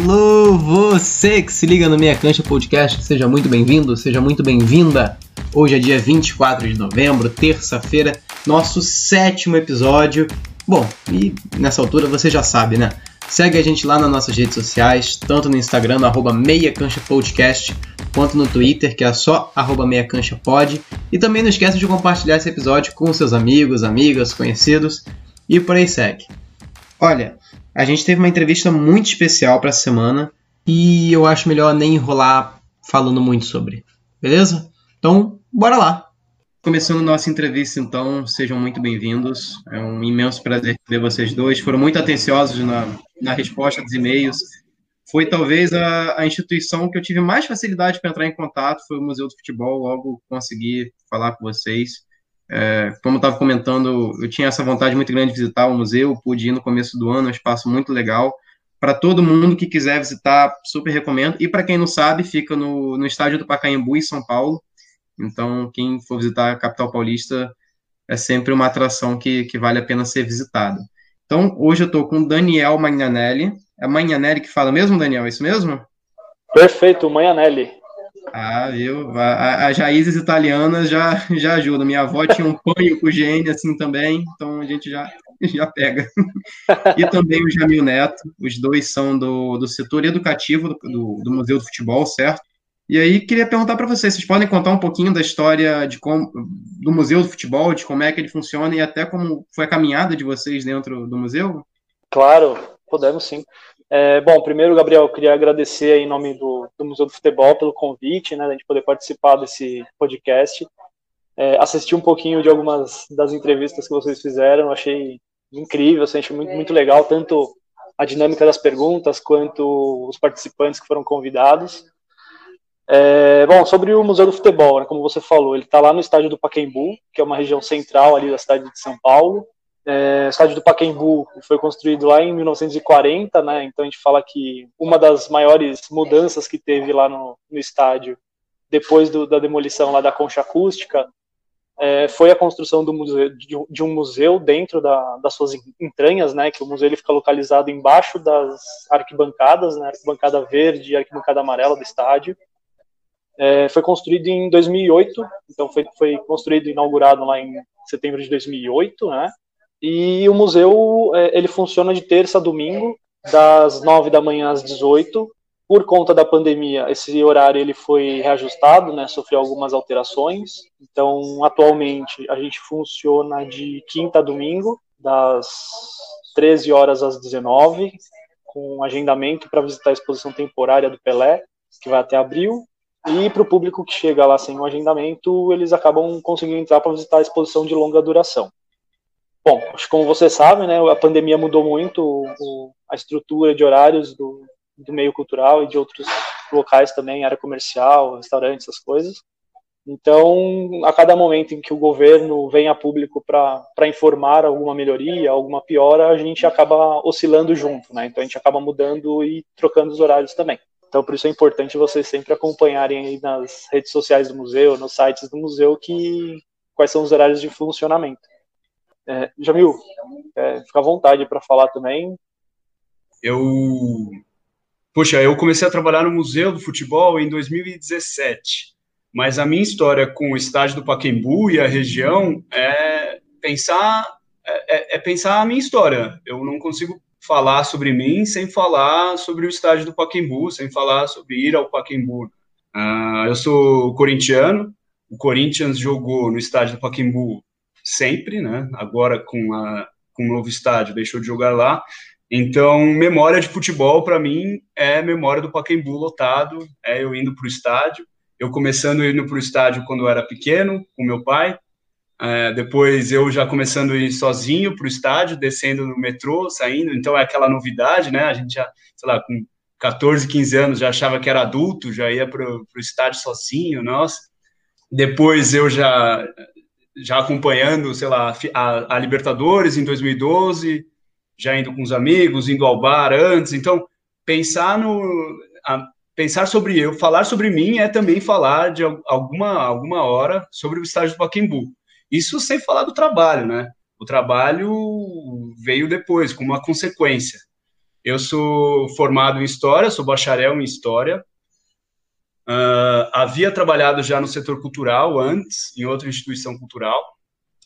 Alô, você que se liga no Meia Cancha Podcast, seja muito bem-vindo, seja muito bem-vinda. Hoje é dia 24 de novembro, terça-feira, nosso sétimo episódio. Bom, e nessa altura você já sabe, né? Segue a gente lá nas nossas redes sociais, tanto no Instagram, no arroba Meia Cancha Podcast, quanto no Twitter, que é só arroba Meia Cancha Pod. E também não esqueça de compartilhar esse episódio com seus amigos, amigas, conhecidos e por aí segue. Olha, a gente teve uma entrevista muito especial para essa semana e eu acho melhor nem enrolar falando muito sobre. Beleza? Então, bora lá! Começando nossa entrevista, então, sejam muito bem-vindos. É um imenso prazer ver vocês dois. Foram muito atenciosos na, na resposta dos e-mails. Foi talvez a, a instituição que eu tive mais facilidade para entrar em contato, foi o Museu do Futebol. Logo consegui falar com vocês. É, como eu estava comentando, eu tinha essa vontade muito grande de visitar o museu, pude ir no começo do ano, é um espaço muito legal. Para todo mundo que quiser visitar, super recomendo. E para quem não sabe, fica no, no estádio do Pacaembu, em São Paulo. Então, quem for visitar a capital paulista, é sempre uma atração que, que vale a pena ser visitada. Então, hoje eu estou com Daniel Magnanelli. É Magnanelli que fala mesmo, Daniel? É isso mesmo? Perfeito, Magnanelli. Ah, viu? As raízes italianas já, já ajudam. Minha avó tinha um panho com gene assim também, então a gente já, já pega. E também o Jamil Neto, os dois são do, do setor educativo do, do Museu do Futebol, certo? E aí queria perguntar para vocês, vocês podem contar um pouquinho da história de como, do Museu do Futebol, de como é que ele funciona e até como foi a caminhada de vocês dentro do museu? Claro, podemos sim. É, bom, primeiro, Gabriel, eu queria agradecer em nome do, do, Museu do Futebol pelo convite, né, a gente poder participar desse podcast. É, assisti um pouquinho de algumas das entrevistas que vocês fizeram, achei incrível, assim, achei muito, muito legal, tanto a dinâmica das perguntas quanto os participantes que foram convidados. É, bom, sobre o Museu do Futebol, né, como você falou, ele está lá no estádio do Pacaembu, que é uma região central ali da cidade de São Paulo, é, o estádio do Pacaembu foi construído lá em 1940, né? Então a gente fala que uma das maiores mudanças que teve lá no, no estádio depois do, da demolição lá da concha acústica é, foi a construção museu, de, de, um museu dentro da, das suas entranhas, né? Que o museu ele fica localizado embaixo das arquibancadas, né? Arquibancada verde e arquibancada amarela do estádio. É, foi construído em 2008, então foi, foi construído e inaugurado lá em setembro de 2008, né? E o museu é, ele funciona de terça a domingo, das 9 da manhã às 18. Por conta da pandemia, esse horário ele foi reajustado, né, sofreu algumas alterações. Então, atualmente, a gente funciona de quinta a domingo, das 13 horas às 19, com agendamento para visitar a exposição temporária do Pelé, que vai até abril. E para o público que chega lá sem o agendamento, eles acabam conseguindo entrar para visitar a exposição de longa duração. Bom, como você sabe, né, a pandemia mudou muito o, a estrutura de horários do, do meio cultural e de outros locais também, área comercial, restaurantes, essas coisas. Então, a cada momento em que o governo vem a público para informar alguma melhoria, alguma piora, a gente acaba oscilando junto, né? Então, a gente acaba mudando e trocando os horários também. Então, por isso é importante vocês sempre acompanharem aí nas redes sociais do museu, nos sites do museu, que quais são os horários de funcionamento. É, Jamil, é, fica à vontade para falar também. Eu, poxa, eu comecei a trabalhar no Museu do Futebol em 2017, mas a minha história com o estádio do Paquembu e a região é pensar é, é, é pensar a minha história. Eu não consigo falar sobre mim sem falar sobre o estádio do Paquembu, sem falar sobre ir ao Paquembu. Uh, eu sou corintiano, o Corinthians jogou no estádio do Paquembu sempre, né? Agora com, a, com o novo estádio deixou de jogar lá. Então, memória de futebol para mim é memória do Pacaembu lotado, é eu indo para o estádio. Eu começando indo para o estádio quando eu era pequeno, com meu pai. É, depois eu já começando a ir sozinho para o estádio, descendo no metrô, saindo. Então é aquela novidade, né? A gente já, sei lá, com 14, 15 anos já achava que era adulto, já ia para o estádio sozinho, nossa. Depois eu já já acompanhando, sei lá, a, a, Libertadores em 2012, já indo com os amigos, indo ao bar antes. Então, pensar no a, pensar sobre eu, falar sobre mim é também falar de alguma alguma hora sobre o estágio do Pacaembu. Isso sem falar do trabalho, né? O trabalho veio depois, como uma consequência. Eu sou formado em História, sou bacharel em História. Uh, havia trabalhado já no setor cultural antes, em outra instituição cultural.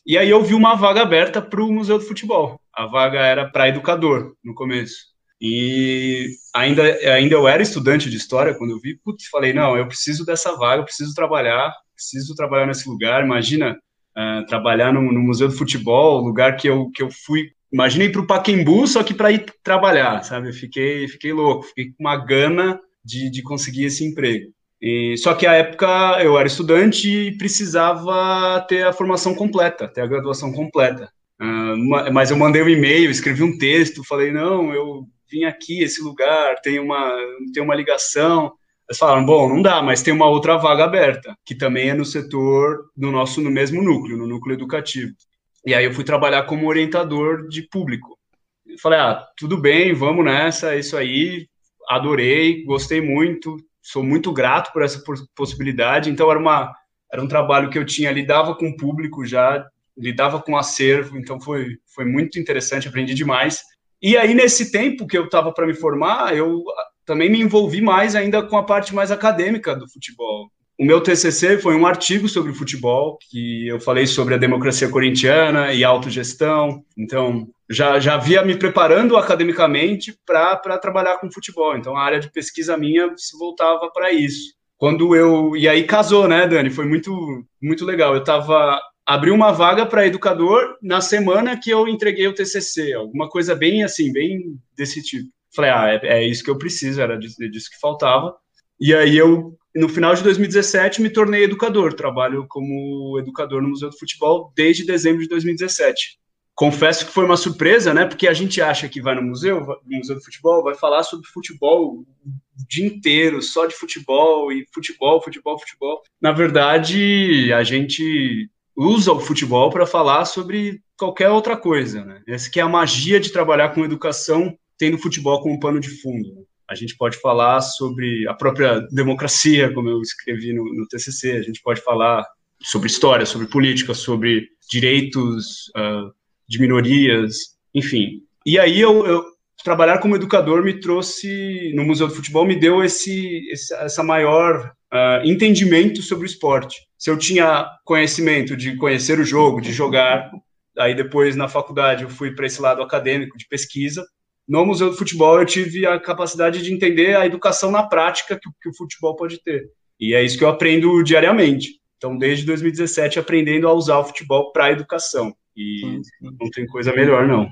E aí eu vi uma vaga aberta para o Museu do Futebol. A vaga era para educador, no começo. E ainda, ainda eu era estudante de história quando eu vi, putz, falei, não, eu preciso dessa vaga, eu preciso trabalhar, preciso trabalhar nesse lugar. Imagina uh, trabalhar no, no, Museu do Futebol, lugar que eu, que eu fui. Imaginei para o Paquembu, só que para ir trabalhar, sabe? Eu fiquei, fiquei louco, fiquei com uma gana de, de conseguir esse emprego. E, só que à época eu era estudante e precisava ter a formação completa, ter a graduação completa. Uh, mas eu mandei um e-mail, escrevi um texto, falei, não, eu vim aqui, esse lugar, tem uma, tem uma ligação. Eles falaram, bom, não dá, mas tem uma outra vaga aberta, que também é no setor, no nosso, no mesmo núcleo, no núcleo educativo. E aí eu fui trabalhar como orientador de público. Eu falei, ah, tudo bem, vamos nessa, é isso aí, adorei, gostei muito, sou muito grato por essa possibilidade. Então era uma era um trabalho que eu tinha lidava com o público já, lidava com acervo, então foi foi muito interessante, aprendi demais. E aí, nesse tempo que eu estava para me formar, eu também me envolvi mais ainda com a parte mais acadêmica do futebol. O meu TCC foi um artigo sobre futebol, que eu falei sobre a democracia corintiana e autogestão. Então, já, já via me preparando academicamente para trabalhar com futebol. Então, a área de pesquisa minha se voltava para isso. Quando eu. E aí casou, né, Dani? Foi muito, muito legal. Eu estava abri uma vaga para educador na semana que eu entreguei o TCC, alguma coisa bem assim, bem desse tipo. Falei, ah, é, é isso que eu preciso, era disso, disso, que faltava. E aí eu, no final de 2017, me tornei educador, trabalho como educador no Museu do Futebol desde dezembro de 2017. Confesso que foi uma surpresa, né? Porque a gente acha que vai no museu, no Museu do Futebol, vai falar sobre futebol o dia inteiro, só de futebol e futebol, futebol, futebol. Na verdade, a gente usa o futebol para falar sobre qualquer outra coisa, né? Essa que é a magia de trabalhar com educação, tendo futebol como pano de fundo. A gente pode falar sobre a própria democracia, como eu escrevi no, no TCC. A gente pode falar sobre história, sobre política, sobre direitos uh, de minorias, enfim. E aí eu, eu, trabalhar como educador me trouxe no Museu do Futebol me deu esse, essa maior uh, entendimento sobre o esporte se eu tinha conhecimento de conhecer o jogo, de jogar, aí depois na faculdade eu fui para esse lado acadêmico de pesquisa. No Museu do Futebol eu tive a capacidade de entender a educação na prática que, que o futebol pode ter. E é isso que eu aprendo diariamente. Então, desde 2017, aprendendo a usar o futebol para a educação. E sim, sim. não tem coisa melhor, não.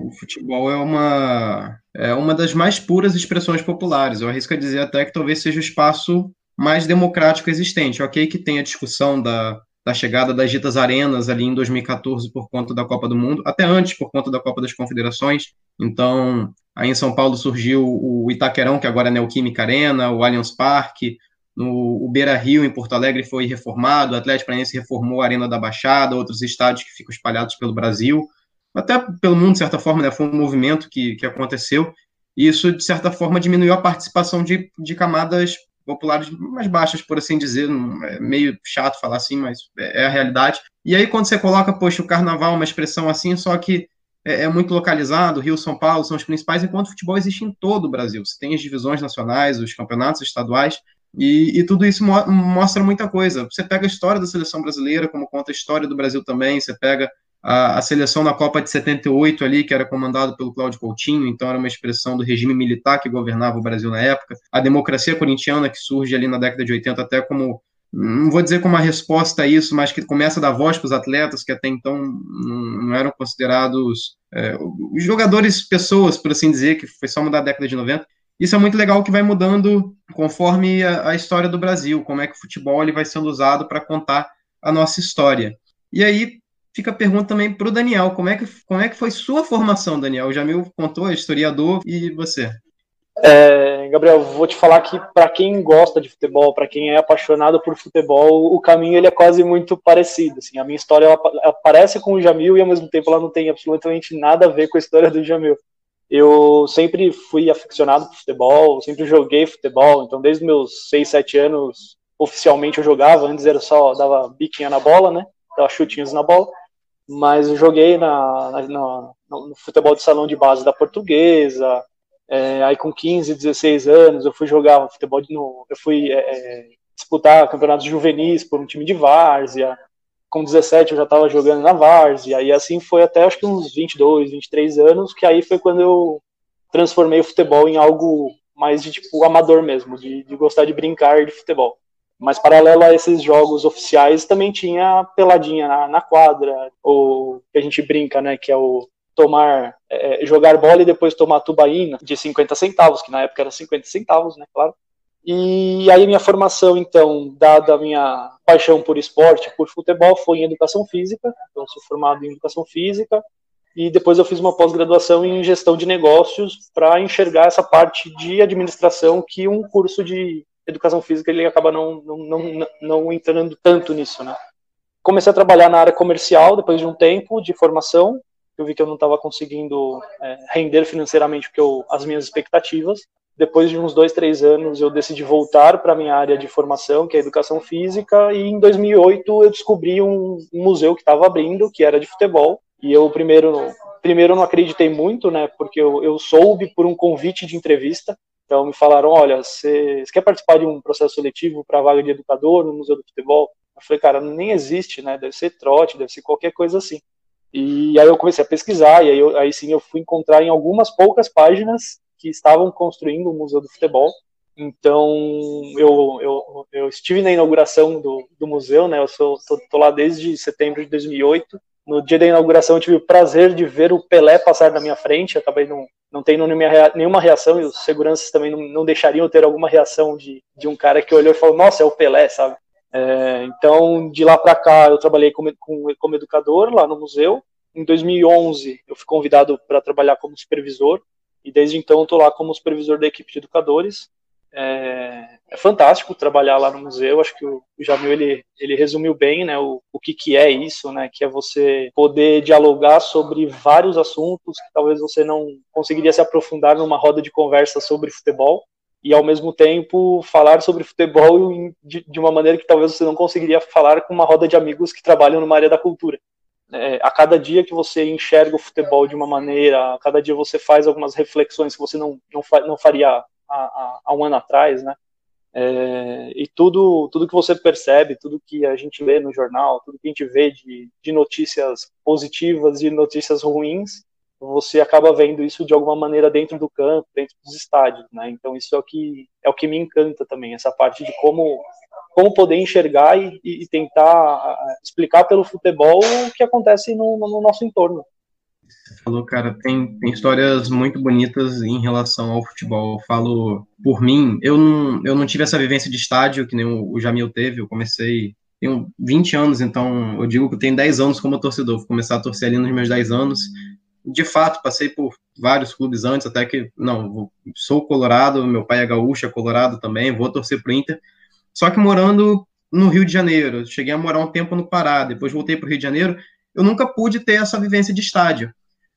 O futebol é uma, é uma das mais puras expressões populares. Eu arrisco a dizer até que talvez seja o espaço mais democrático existente. Ok que tem a discussão da, da chegada das ditas arenas ali em 2014 por conta da Copa do Mundo, até antes por conta da Copa das Confederações. Então, aí em São Paulo surgiu o Itaquerão, que agora é Neoquímica Arena, o Allianz Parque, no Beira Rio, em Porto Alegre, foi reformado, o Atlético Paranaense reformou a Arena da Baixada, outros estádios que ficam espalhados pelo Brasil, até pelo mundo, de certa forma, né, foi um movimento que, que aconteceu, e isso, de certa forma, diminuiu a participação de, de camadas populares mais baixas, por assim dizer. É meio chato falar assim, mas é, é a realidade. E aí, quando você coloca, poxa, o carnaval, uma expressão assim, só que é, é muito localizado, Rio São Paulo são os principais, enquanto o futebol existe em todo o Brasil. Você tem as divisões nacionais, os campeonatos estaduais, e, e, tudo isso mo mostra muita coisa. Você pega a história da seleção brasileira, como conta a história do Brasil também, você pega a, a, seleção na Copa de 78 ali, que era comandado pelo Cláudio Coutinho, então era uma expressão do regime militar que governava o Brasil na época. A democracia corintiana que surge ali na década de 80 até como não vou dizer como uma resposta a isso, mas que começa a dar voz para os atletas que até então não eram considerados é, os jogadores pessoas, por assim dizer, que foi só mudar a década de 90. Isso é muito legal que vai mudando conforme a, a história do Brasil, como é que o futebol ele vai sendo usado para contar a nossa história. E aí, fica a pergunta também para o Daniel. Como é, que, como é que foi sua formação, Daniel? O Jamil contou, é historiador, e você? É, Gabriel, vou te falar que para quem gosta de futebol, para quem é apaixonado por futebol, o caminho ele é quase muito parecido. Assim, a minha história ela, ela parece com o Jamil e ao mesmo tempo ela não tem absolutamente nada a ver com a história do Jamil. Eu sempre fui aficionado por futebol, sempre joguei futebol, então desde meus 6, 7 anos oficialmente eu jogava, antes era só dava biquinha na bola, né? Dava chutinhos na bola. Mas eu joguei na, na, na, no futebol de salão de base da portuguesa, é, aí com 15, 16 anos eu fui jogar futebol de novo, eu fui é, é, disputar campeonatos juvenis por um time de várzea, com 17 eu já estava jogando na várzea, e assim foi até acho que uns 22, 23 anos, que aí foi quando eu transformei o futebol em algo mais de tipo amador mesmo, de, de gostar de brincar de futebol. Mas paralelo a esses jogos oficiais também tinha peladinha na, na quadra, ou que a gente brinca, né, que é o tomar, é, jogar bola e depois tomar tubaína de 50 centavos, que na época era 50 centavos, né, claro. E aí minha formação, então, dada a minha paixão por esporte, por futebol, foi em educação física. Então, sou formado em educação física. E depois eu fiz uma pós-graduação em gestão de negócios para enxergar essa parte de administração que um curso de educação física ele acaba não, não, não, não entrando tanto nisso, né? Comecei a trabalhar na área comercial depois de um tempo de formação. Eu vi que eu não estava conseguindo é, render financeiramente porque eu, as minhas expectativas depois de uns dois, três anos, eu decidi voltar para a minha área de formação, que é educação física, e em 2008 eu descobri um, museu que estava abrindo, que era de futebol, e eu primeiro, primeiro não acreditei muito, né, porque eu, eu soube por um convite de entrevista, então me falaram, olha, você, quer participar de um processo seletivo para vaga de educador no Museu do Futebol? Eu falei, cara, nem existe, né, deve ser trote, deve ser qualquer coisa assim. E aí eu comecei a pesquisar, e aí, eu, aí sim eu fui encontrar em algumas poucas páginas que estavam construindo o Museu do Futebol. Então, eu, eu, eu estive na inauguração do, do museu, né? Eu sou, tô, tô, lá desde setembro de 2008. No dia da inauguração, eu tive o prazer de ver o Pelé passar na minha frente. Acabei não, não tendo nenhuma reação e os seguranças também não, não deixariam ter alguma reação de, de um cara que olhou e falou: Nossa, é o Pelé, sabe? É, então, de lá para cá, eu trabalhei como, como educador lá no museu. Em 2011, eu fui convidado para trabalhar como supervisor e desde então estou lá como supervisor da equipe de educadores. É, é, fantástico trabalhar lá no museu. Acho que o, Jamil ele, ele resumiu bem, né, o, o que, que é isso, né, que é você poder dialogar sobre vários assuntos que talvez você não conseguiria se aprofundar numa roda de conversa sobre futebol e ao mesmo tempo falar sobre futebol de, de uma maneira que talvez você não conseguiria falar com uma roda de amigos que trabalham numa área da cultura é, a cada dia que você enxerga o futebol de uma maneira, a cada dia você faz algumas reflexões que você não, não, não faria há, há, um ano atrás, né? É, e tudo, tudo que você percebe, tudo que a gente lê no jornal, tudo que a gente vê de, de notícias positivas e notícias ruins, você acaba vendo isso de alguma maneira dentro do campo, dentro dos estádios, né? Então isso é o que é o que me encanta também, essa parte de como como poder enxergar e, e tentar explicar pelo futebol o que acontece no, no nosso entorno. Você falou, cara, tem, tem histórias muito bonitas em relação ao futebol. Eu falo por mim, eu não, eu não tive essa vivência de estádio que nem o, Jamil teve. Eu comecei, tenho 20 anos, então eu digo que eu tenho 10 anos como torcedor. Vou começar a torcer ali nos meus 10 anos. De fato, passei por vários clubes antes, até que, não, sou colorado, meu pai é gaúcho, é colorado também, vou torcer pro Inter só que morando no Rio de Janeiro, cheguei a morar um tempo no Pará, depois voltei para o Rio de Janeiro, eu nunca pude ter essa vivência de estádio.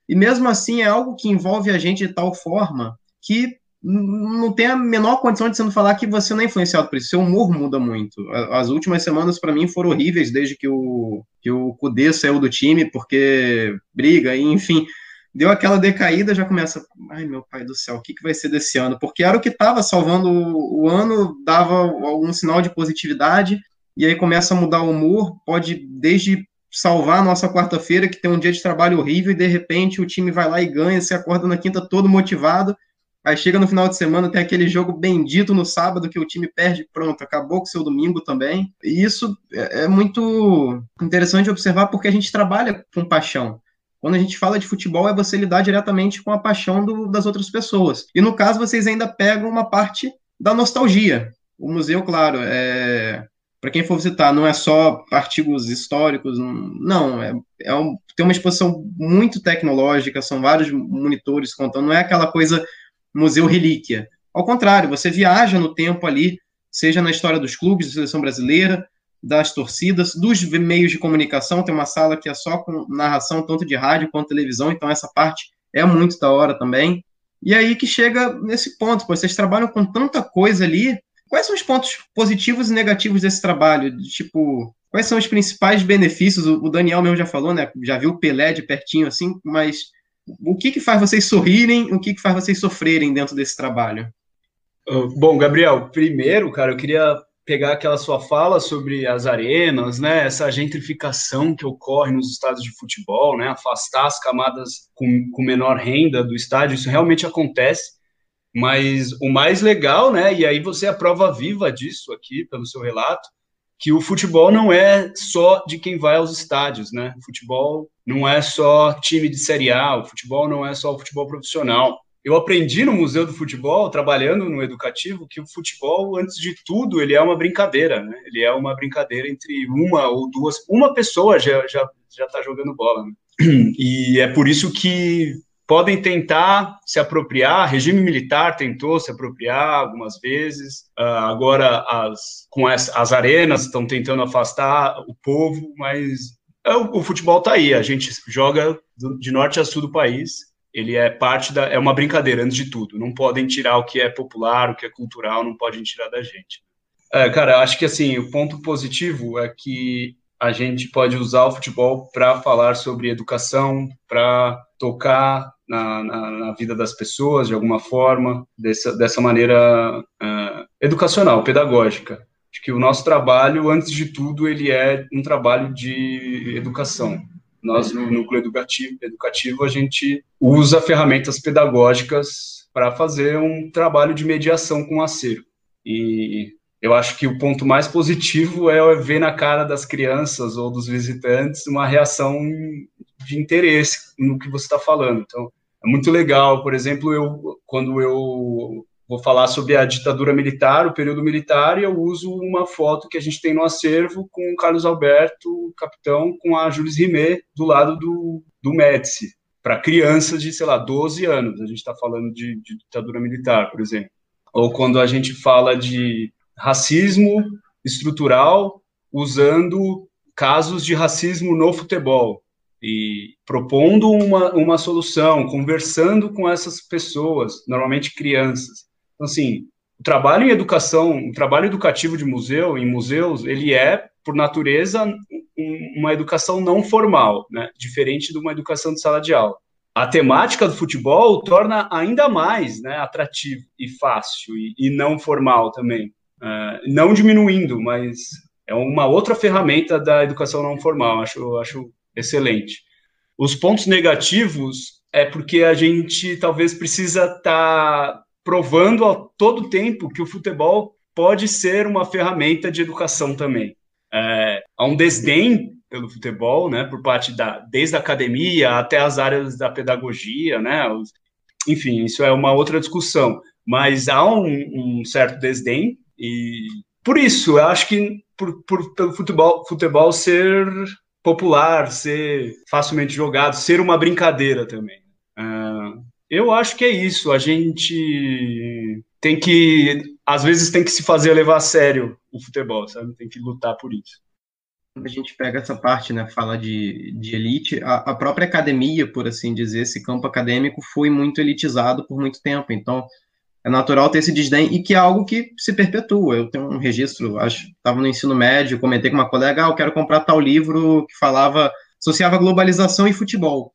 E mesmo assim é algo que envolve a gente de tal forma que não tem a menor condição de não falar que você não é influenciado por isso. Seu humor muda muito. As últimas semanas para mim foram horríveis desde que o que o Cudê saiu do time porque briga, e, enfim deu aquela decaída, já começa, ai meu pai do céu, o que, que vai ser desse ano? Porque era o que estava salvando o, ano, dava algum sinal de positividade, e aí começa a mudar o humor, pode desde salvar a nossa quarta-feira, que tem um dia de trabalho horrível, e de repente o time vai lá e ganha, você acorda na quinta todo motivado, aí chega no final de semana, tem aquele jogo bendito no sábado que o time perde, pronto, acabou com o seu domingo também. E isso é, é muito interessante observar porque a gente trabalha com paixão. Quando a gente fala de futebol, é você lidar diretamente com a paixão do, das outras pessoas. E no caso, vocês ainda pegam uma parte da nostalgia. O museu, claro, é, para quem for visitar, não é só artigos históricos, não, é, é um, tem uma exposição muito tecnológica, são vários monitores contando, não é aquela coisa museu relíquia. Ao contrário, você viaja no tempo ali, seja na história dos clubes da seleção brasileira, das torcidas, dos meios de comunicação, tem uma sala que é só com narração tanto de rádio quanto televisão, então essa parte é muito da hora também. E aí que chega nesse ponto, vocês trabalham com tanta coisa ali Quais são os pontos positivos e negativos desse trabalho? Tipo, quais são os principais benefícios? O Daniel mesmo já falou, né? Já viu o Pelé de pertinho assim, mas o que que faz vocês sorrirem? O que que faz vocês sofrerem dentro desse trabalho? Bom, Gabriel, primeiro, cara, eu queria pegar aquela sua fala sobre as arenas, né, essa gentrificação que ocorre nos estádios de futebol, né, afastar as camadas com, com menor renda do estádio, isso realmente acontece, mas o mais legal, né, e aí você é a prova viva disso aqui, pelo seu relato, que o futebol não é só de quem vai aos estádios, né, o futebol não é só time de Série A, o futebol não é só o futebol profissional, eu aprendi no Museu do Futebol, trabalhando no educativo, que o futebol, antes de tudo, ele é uma brincadeira, né? Ele é uma brincadeira entre uma ou duas, uma pessoa já já já está jogando bola, né? E é por isso que podem tentar se apropriar. Regime militar tentou se apropriar algumas vezes. Uh, agora as com as, as arenas estão tentando afastar o povo, mas é, o, o futebol está aí. A gente joga do, de norte a sul do país ele é parte da. É uma brincadeira, antes de tudo. Não podem tirar o que é popular, o que é cultural, não podem tirar da gente. É, cara, acho que assim, o ponto positivo é que a gente pode usar o futebol para falar sobre educação, para tocar na, na, na, vida das pessoas de alguma forma, dessa, dessa maneira uh, educacional, pedagógica. Acho que o nosso trabalho, antes de tudo, ele é um trabalho de educação. Nós, no núcleo educativo, educativo a gente usa ferramentas pedagógicas para fazer um trabalho de mediação com o acervo. E eu acho que o ponto mais positivo é ver na cara das crianças ou dos visitantes uma reação de interesse no que você está falando. Então, é muito legal. Por exemplo, eu quando eu vou falar sobre a ditadura militar, o período militar, eu uso uma foto que a gente tem no acervo com o Carlos Alberto, capitão, com a Jules Rimet do lado do, do Médici, para crianças de, sei lá, 12 anos. A gente está falando de, de ditadura militar, por exemplo. Ou quando a gente fala de racismo estrutural usando casos de racismo no futebol e propondo uma, uma solução, conversando com essas pessoas, normalmente crianças, então, assim, o trabalho em educação, o trabalho educativo de museu, em museus, ele é, por natureza, uma educação não formal, né? diferente de uma educação de sala de aula. A temática do futebol torna ainda mais né, atrativo e fácil e, e não formal também. Uh, não diminuindo, mas é uma outra ferramenta da educação não formal, acho, acho excelente. Os pontos negativos é porque a gente talvez precisa estar tá provando a todo tempo que o futebol pode ser uma ferramenta de educação também. É, há um desdém pelo futebol, né, por parte da desde a academia até as áreas da pedagogia, né, enfim, isso é uma outra discussão, mas há um, um certo desdém e por isso eu acho que por, por, pelo futebol, futebol ser popular, ser facilmente jogado, ser uma brincadeira também. Uh, eu acho que é isso. A gente tem que, às vezes, tem que se fazer levar a sério o futebol, sabe? Tem que lutar por isso. A gente pega essa parte, né? Fala de, de elite. A, a própria academia, por assim dizer, esse campo acadêmico foi muito elitizado por muito tempo. Então, é natural ter esse desdém e que é algo que se perpetua. Eu tenho um registro, acho, estava no ensino médio, comentei com uma colega, ah, eu quero comprar tal livro que falava, associava globalização e futebol.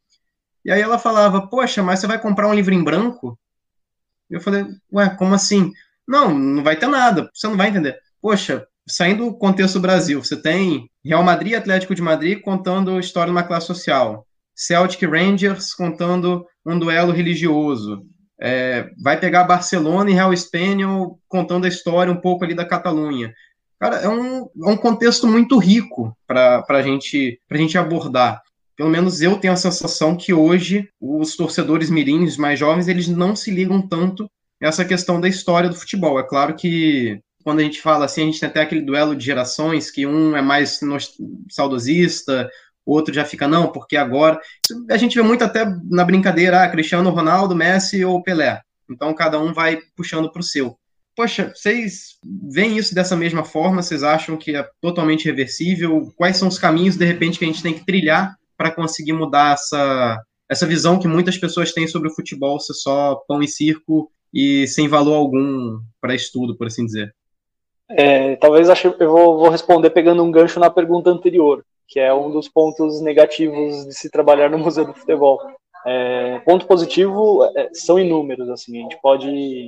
E aí ela falava, poxa, mas você vai comprar um livro em branco? Eu falei, ué, como assim? Não, não vai ter nada, você não vai entender. Poxa, saindo do contexto Brasil, você tem Real Madrid Atlético de Madrid contando história de uma classe social, Celtic Rangers contando um duelo religioso, é, vai pegar Barcelona e Real Espanhol contando a história um pouco ali da Catalunha. Cara, é um, é um contexto muito rico para a gente, a gente abordar pelo menos eu tenho a sensação que hoje os torcedores mirins mais jovens, eles não se ligam tanto essa questão da história do futebol. É claro que quando a gente fala assim, a gente tem até aquele duelo de gerações, que um é mais saudosista, outro já fica, não, porque agora. a gente vê muito até na brincadeira, ah, Cristiano Ronaldo, Messi ou Pelé. Então cada um vai puxando para o seu. Poxa, vocês veem isso dessa mesma forma? Vocês acham que é totalmente reversível? Quais são os caminhos, de repente, que a gente tem que trilhar para conseguir mudar essa, essa visão que muitas pessoas têm sobre o futebol ser só pão e circo e sem valor algum para estudo, por assim dizer. É, talvez eu vou, vou responder pegando um gancho na pergunta anterior, que é um dos pontos negativos de se trabalhar no Museu do Futebol. É, ponto positivo é, são inúmeros, assim, a gente pode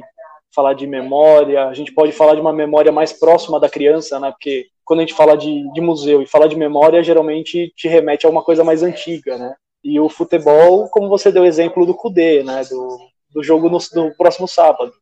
falar de memória, a gente pode falar de uma memória mais próxima da criança, né, porque quando a gente fala de, de museu e fala de memória, geralmente te remete a uma coisa mais antiga, né, e o futebol, como você deu o exemplo do Cudê, né, do, do jogo no, do próximo sábado,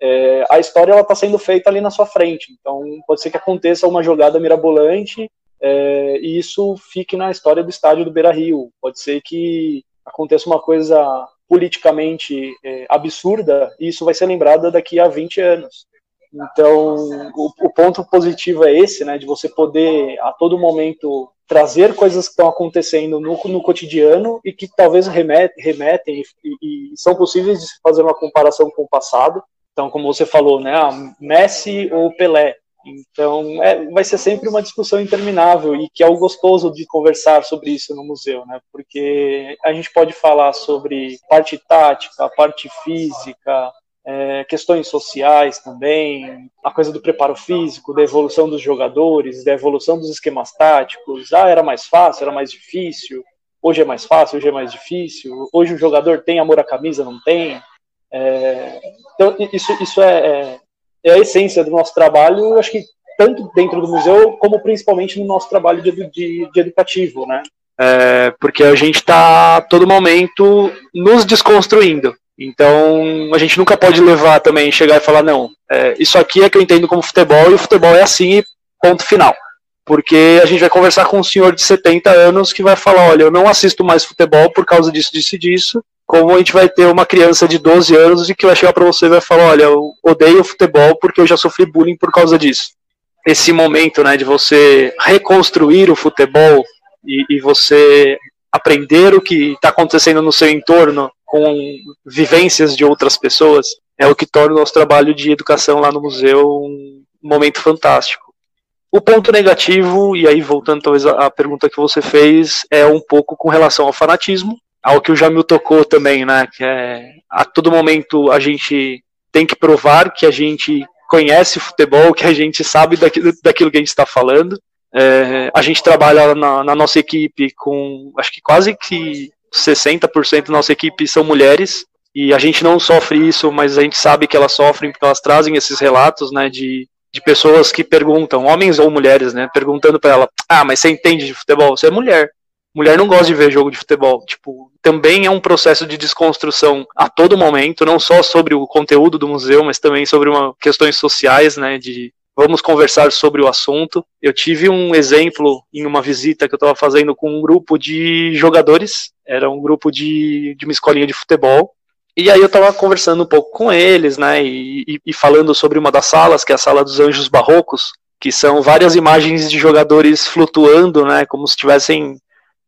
é, a história ela está sendo feita ali na sua frente. Então pode ser que aconteça uma jogada mirabolante é, e isso fique na história do estádio do Beira Rio. Pode ser que aconteça uma coisa politicamente é, absurda e isso vai ser lembrado daqui a 20 anos. Então, o, o, ponto positivo é esse, né, de você poder a todo momento trazer coisas que estão acontecendo no, no cotidiano e que talvez remetem, remetem e, e, são possíveis de fazer uma comparação com o passado. Então, como você falou, né, Messi ou Pelé. Então, é, vai ser sempre uma discussão interminável e que é o gostoso de conversar sobre isso no museu, né? Porque a gente pode falar sobre parte tática, parte física, é, questões sociais também, a coisa do preparo físico, da evolução dos jogadores, da evolução dos esquemas táticos. Ah, era mais fácil, era mais difícil. Hoje é mais fácil, hoje é mais difícil. Hoje o jogador tem amor à camisa, não tem. É, então, isso, isso é, é é a essência do nosso trabalho, acho que tanto dentro do museu, como principalmente no nosso trabalho de, de, de educativo, né? É, porque a gente está todo momento nos desconstruindo. Então, a gente nunca pode levar também, chegar e falar, não, é, isso aqui é que eu entendo como futebol, e o futebol é assim, ponto final. Porque a gente vai conversar com um senhor de 70 anos que vai falar, olha, eu não assisto mais futebol por causa disso, disso e disso, como a gente vai ter uma criança de 12 anos e que vai chegar para você e vai falar, olha, eu odeio futebol porque eu já sofri bullying por causa disso. Esse momento, né, de você reconstruir o futebol e, e você aprender o que está acontecendo no seu entorno com vivências de outras pessoas é o que torna o nosso trabalho de educação lá no museu um momento fantástico. O ponto negativo, e aí voltando talvez à pergunta que você fez, é um pouco com relação ao fanatismo, ao que o Jamil tocou também, né? Que é a todo momento a gente tem que provar que a gente conhece futebol, que a gente sabe daquilo, daquilo que a gente está falando. É, a gente trabalha na, na, nossa equipe com, acho que quase que 60% da nossa equipe são mulheres, e a gente não sofre isso, mas a gente sabe que elas sofrem porque elas trazem esses relatos, né, de, de pessoas que perguntam, homens ou mulheres, né, perguntando para ela, ah, mas você entende de futebol? Você é mulher mulher não gosta de ver jogo de futebol. Tipo, também é um processo de desconstrução a todo momento, não só sobre o conteúdo do museu, mas também sobre uma, questões sociais, né? De vamos conversar sobre o assunto. Eu tive um exemplo em uma visita que eu estava fazendo com um grupo de jogadores, era um grupo de, de uma escolinha de futebol. E aí eu estava conversando um pouco com eles, né, e, e, falando sobre uma das salas, que é a sala dos Anjos Barrocos, que são várias imagens de jogadores flutuando, né, como se estivessem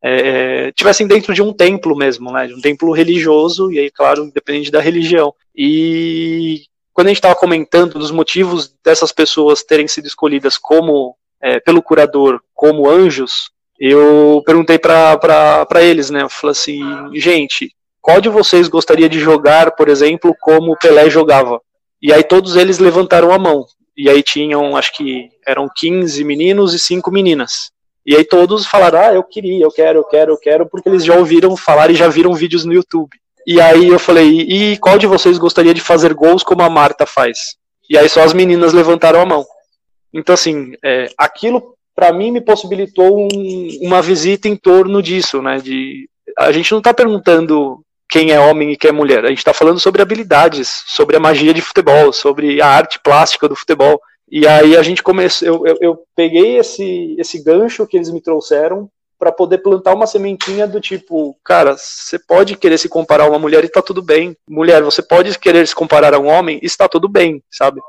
é, é, tivessem dentro de um templo mesmo, né, de um templo religioso, e aí, claro, independente da religião. E quando a gente estava comentando dos motivos dessas pessoas terem sido escolhidas como é, pelo curador como anjos, eu perguntei para eles, né, eu falei assim, gente, qual de vocês gostaria de jogar, por exemplo, como Pelé jogava? E aí todos eles levantaram a mão. E aí tinham, acho que eram 15 meninos e 5 meninas. E aí todos falaram, ah, eu queria, eu quero, eu quero, eu quero, porque eles já ouviram falar e já viram vídeos no YouTube. E aí eu falei, e qual de vocês gostaria de fazer gols como a Marta faz? E aí só as meninas levantaram a mão. Então, assim, é, aquilo para mim me possibilitou um, uma visita em torno disso, né? De, a gente não está perguntando quem é homem e quem é mulher, a gente está falando sobre habilidades, sobre a magia de futebol, sobre a arte plástica do futebol. E aí a gente começou, eu, eu, eu peguei esse, esse gancho que eles me trouxeram para poder plantar uma sementinha do tipo, cara, você pode querer se comparar a uma mulher e tá tudo bem. Mulher, você pode querer se comparar a um homem e está tudo bem, sabe?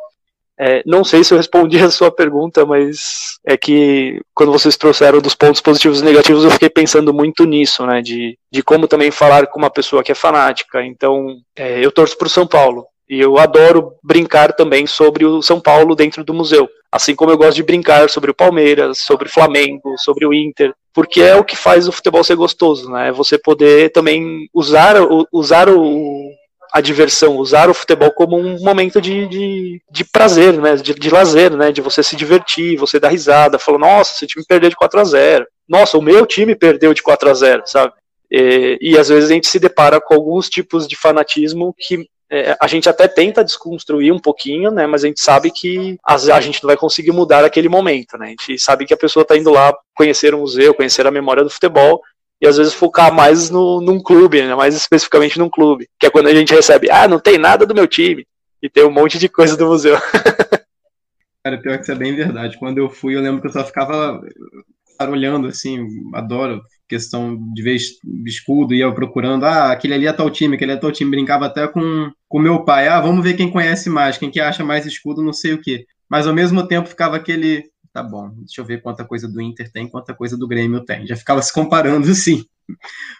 É, não sei se eu respondi a sua pergunta, mas é que quando vocês trouxeram dos pontos positivos e negativos, eu fiquei pensando muito nisso, né? De, de como também falar com uma pessoa que é fanática. Então, é, eu torço pro São Paulo. E eu adoro brincar também sobre o São Paulo dentro do museu. Assim como eu gosto de brincar sobre o Palmeiras, sobre o Flamengo, sobre o Inter, porque é o que faz o futebol ser gostoso, né? É você poder também usar, usar o, a diversão, usar o futebol como um momento de, de, de prazer, né? De, de lazer, né? De você se divertir, você dar risada, falar, nossa, esse time perdeu de 4 a 0 Nossa, o meu time perdeu de 4 a 0 sabe? E, e às vezes a gente se depara com alguns tipos de fanatismo que é, a gente até tenta desconstruir um pouquinho, né? Mas a gente sabe que a, a gente não vai conseguir mudar aquele momento, né? A gente sabe que a pessoa está indo lá conhecer o museu, conhecer a memória do futebol, e às vezes focar mais no, num clube, né? mais especificamente num clube, que é quando a gente recebe, ah, não tem nada do meu time, e tem um monte de coisa do museu. Cara, pior que isso é bem verdade. Quando eu fui, eu lembro que eu só ficava olhando assim, adoro questão de ver escudo, ia procurando, ah, aquele ali é tal time, aquele é tal time, brincava até com o meu pai, ah, vamos ver quem conhece mais, quem que acha mais escudo, não sei o que. Mas ao mesmo tempo ficava aquele, tá bom, deixa eu ver quanta coisa do Inter tem, quanta coisa do Grêmio tem. Já ficava se comparando assim.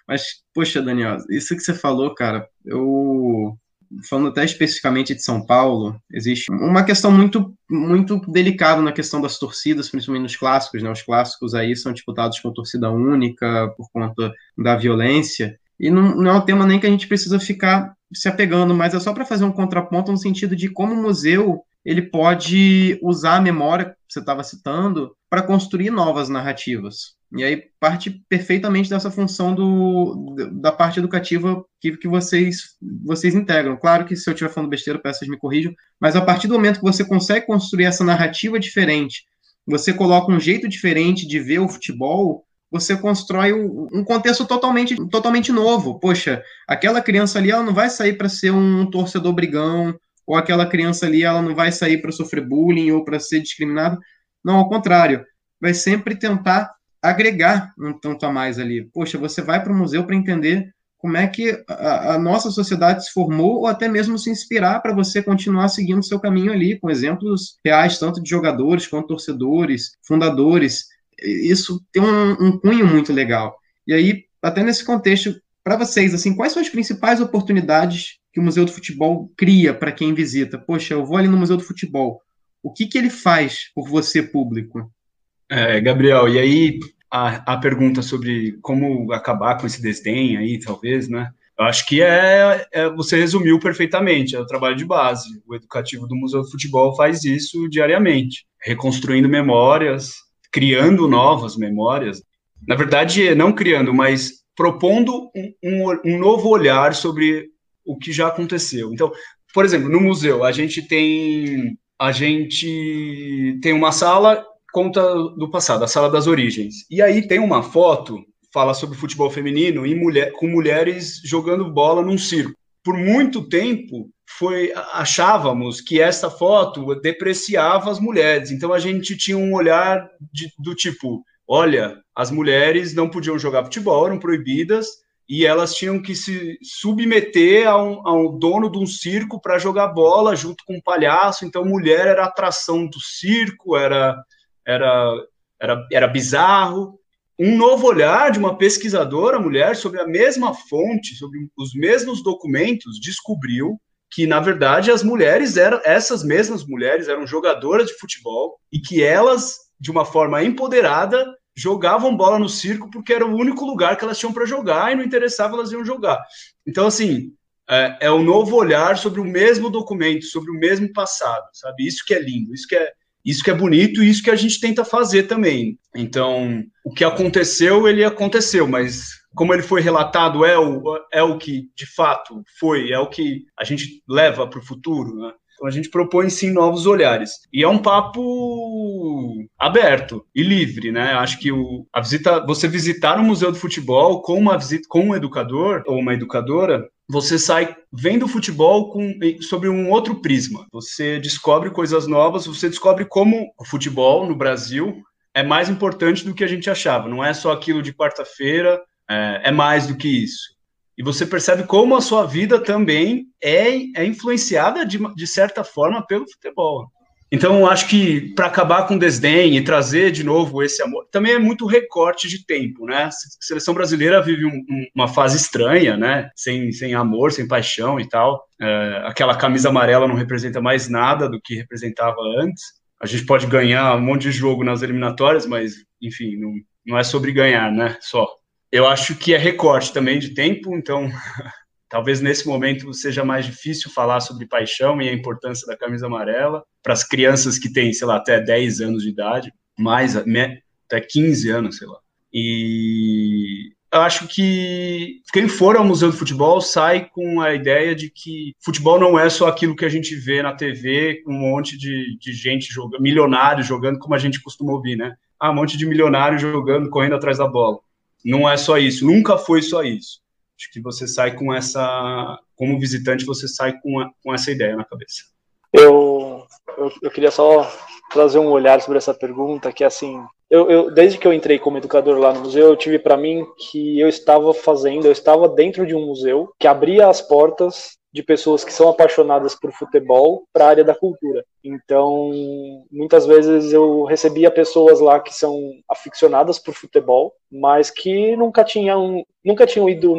Mas, poxa, Daniel, isso que você falou, cara, eu falando até especificamente de São Paulo, existe uma questão muito, muito delicada na questão das torcidas, principalmente nos clássicos, né? Os clássicos aí são disputados com torcida única por conta da violência. E não, não é um tema nem que a gente precisa ficar se apegando, mas é só para fazer um contraponto no sentido de como o museu ele pode usar a memória que você estava citando para construir novas narrativas. E aí parte perfeitamente dessa função do, da parte educativa que, que vocês, vocês integram. Claro que se eu estiver falando besteira, vocês me corrijam, mas a partir do momento que você consegue construir essa narrativa diferente, você coloca um jeito diferente de ver o futebol, você constrói um contexto totalmente, totalmente novo. Poxa, aquela criança ali ela não vai sair para ser um torcedor brigão, ou aquela criança ali ela não vai sair para sofrer bullying ou para ser discriminada. Não, ao contrário, vai sempre tentar agregar um tanto a mais ali. Poxa, você vai para o museu para entender como é que a, a, nossa sociedade se formou, ou até mesmo se inspirar para você continuar seguindo seu caminho ali, com exemplos reais, tanto de jogadores quanto torcedores, fundadores. Isso tem um, um cunho muito legal. E aí, até nesse contexto, para vocês, assim, quais são as principais oportunidades que o Museu do Futebol cria para quem visita? Poxa, eu vou ali no Museu do Futebol. O que, que ele faz por você, público? É, Gabriel, e aí a, a pergunta sobre como acabar com esse desdém aí, talvez, né? Eu acho que é, é, você resumiu perfeitamente, é o trabalho de base. O educativo do Museu do Futebol faz isso diariamente, reconstruindo memórias, criando novas memórias. Na verdade, não criando, mas propondo um, um, um novo olhar sobre o que já aconteceu. Então, por exemplo, no museu, a gente tem a gente tem uma sala conta do passado, a sala das origens. E aí tem uma foto fala sobre futebol feminino e mulher, com mulheres jogando bola num circo. Por muito tempo foi achávamos que essa foto depreciava as mulheres. Então a gente tinha um olhar de, do tipo, olha, as mulheres não podiam jogar futebol, eram proibidas e elas tinham que se submeter a um, a um dono de um circo para jogar bola junto com um palhaço. Então mulher era atração do circo, era era, era, era bizarro. Um novo olhar de uma pesquisadora mulher sobre a mesma fonte, sobre os mesmos documentos, descobriu que na verdade as mulheres eram essas mesmas mulheres eram jogadoras de futebol e que elas de uma forma empoderada jogavam bola no circo porque era o único lugar que elas tinham para jogar e não interessava elas iam jogar. Então assim é, é um novo olhar sobre o mesmo documento, sobre o mesmo passado, sabe? Isso que é lindo, isso que é isso que é bonito e isso que a gente tenta fazer também. Então, o que aconteceu, ele aconteceu, mas como ele foi relatado, é o, é o que de fato foi, é o que a gente leva para o futuro, né? Então a gente propõe sim novos olhares. E é um papo aberto e livre, né? Acho que o, a visita, você visitar um museu do futebol com uma visita com um educador ou uma educadora, você sai vendo futebol com, sobre um outro prisma. Você descobre coisas novas, você descobre como o futebol no Brasil é mais importante do que a gente achava. Não é só aquilo de quarta-feira, é, é mais do que isso e você percebe como a sua vida também é, é influenciada de, de certa forma pelo futebol. Então, acho que para acabar com o desdém e trazer de novo esse amor, também é muito recorte de tempo, né? A seleção brasileira vive um, um, uma fase estranha, né? Sem, sem amor, sem paixão e tal. É, aquela camisa amarela não representa mais nada do que representava antes. A gente pode ganhar um monte de jogo nas eliminatórias, mas, enfim, não, não é sobre ganhar, né? Só eu acho que é recorte também de tempo, então talvez nesse momento seja mais difícil falar sobre paixão e a importância da camisa amarela para as crianças que têm, sei lá, até 10 anos de idade, mais até 15 anos, sei lá. E eu acho que quem for ao Museu do Futebol sai com a ideia de que futebol não é só aquilo que a gente vê na TV, um monte de, de gente jogando, milionários jogando, como a gente costuma ouvir, né? Ah, um monte de milionários jogando, correndo atrás da bola. Não é só isso, nunca foi só isso. Acho que você sai com essa, como visitante, você sai com, a, com essa ideia na cabeça. Eu, eu, eu queria só trazer um olhar sobre essa pergunta, que é assim, eu, eu, desde que eu entrei como educador lá no museu, eu tive para mim que eu estava fazendo, eu estava dentro de um museu que abria as portas de pessoas que são apaixonadas por futebol para a área da cultura. Então, muitas vezes eu recebia pessoas lá que são aficionadas por futebol, mas que nunca tinham, nunca tinham ido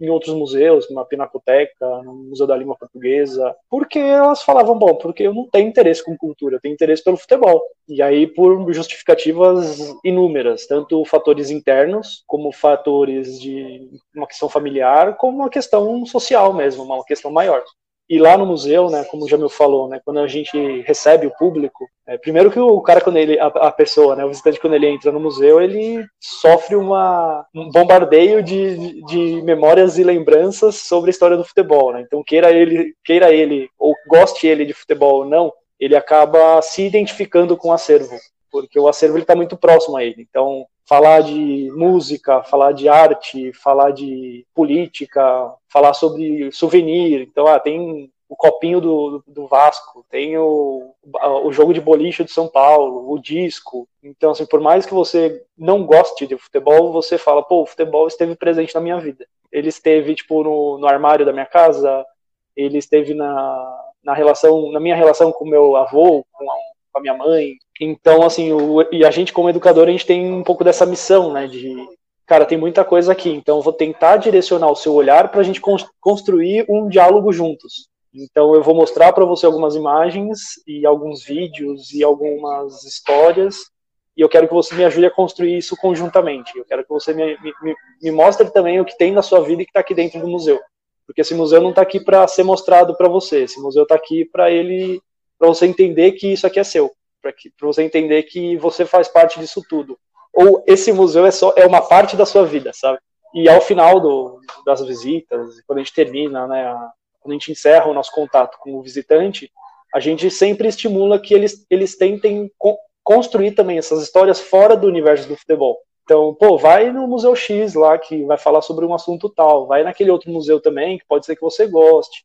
em outros museus, na Pinacoteca, no Museu da Língua Portuguesa, porque elas falavam, bom, porque eu não tenho interesse com cultura, eu tenho interesse pelo futebol. E aí, por justificativas inúmeras, tanto fatores internos, como fatores de uma questão familiar, como uma questão social mesmo, uma questão maior. E lá no museu, né, como o Jamil falou, né, quando a gente recebe o público, é, primeiro que o cara, quando ele, a, a, pessoa, né, o visitante, quando ele entra no museu, ele sofre uma, um bombardeio de, de memórias e lembranças sobre a história do futebol. Né? Então, queira ele, queira ele, ou goste ele de futebol ou não, ele acaba se identificando com o acervo, porque o acervo está muito próximo a ele. Então, falar de música, falar de arte, falar de política, falar sobre souvenir. Então, ah, tem o copinho do, do Vasco, tem o, o jogo de boliche do São Paulo, o disco. Então, assim, por mais que você não goste de futebol, você fala, pô, o futebol esteve presente na minha vida. Ele esteve, tipo, no, no armário da minha casa, ele esteve na, na relação, na minha relação com meu avô, com a, com a minha mãe. Então, assim, o, e a gente como educador, a gente tem um pouco dessa missão, né, de, cara, tem muita coisa aqui, então eu vou tentar direcionar o seu olhar para a gente construir um diálogo juntos. Então eu vou mostrar para você algumas imagens e alguns vídeos e algumas histórias e eu quero que você me ajude a construir isso conjuntamente. Eu quero que você me, me, me mostre também o que tem na sua vida e que está aqui dentro do museu, porque esse museu não está aqui para ser mostrado para você. Esse museu está aqui para ele para você entender que isso aqui é seu, para você entender que você faz parte disso tudo. Ou esse museu é só é uma parte da sua vida, sabe? E ao final do, das visitas, quando a gente termina, né, a, quando a gente encerra o nosso contato com o visitante, a gente sempre estimula que eles, eles tentem co construir também essas histórias fora do universo do futebol. Então, pô, vai no Museu X lá, que vai falar sobre um assunto tal, vai naquele outro museu também, que pode ser que você goste.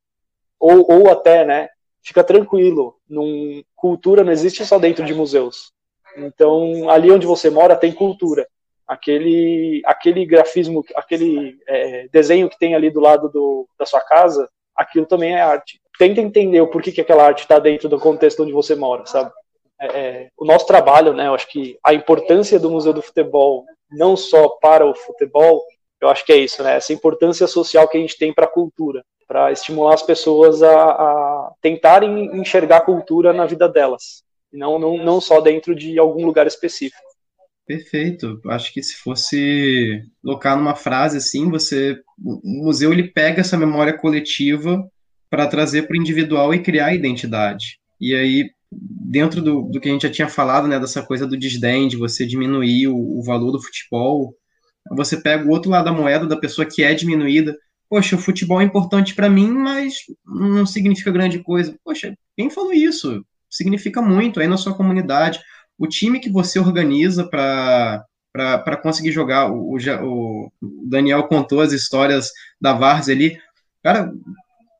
Ou, ou até, né, fica tranquilo. Num, cultura não existe só dentro de museus. Então, ali onde você mora tem cultura. Aquele, aquele grafismo, aquele é, desenho que tem ali do lado do, da sua casa, aquilo também é arte. Tenta entender o porquê que aquela arte está dentro do contexto onde você mora, sabe? É, é, o nosso trabalho, né? Eu acho que a importância do Museu do Futebol, não só para o futebol, eu acho que é isso, né? Essa importância social que a gente tem para a cultura para estimular as pessoas a, a, tentarem enxergar a cultura na vida delas, não, não, não só dentro de algum lugar específico. Perfeito. Acho que se fosse colocar numa frase assim, você, o museu ele pega essa memória coletiva para trazer para o individual e criar identidade. E aí, dentro do, do que a gente já tinha falado, né, dessa coisa do desdém, de você diminuir o, o valor do futebol, você pega o outro lado da moeda da pessoa que é diminuída, poxa, o futebol é importante para mim, mas não significa grande coisa. Poxa, quem falou isso? Significa muito aí na sua comunidade. O time que você organiza para para conseguir jogar, o, o, Daniel contou as histórias da Vars ali, cara,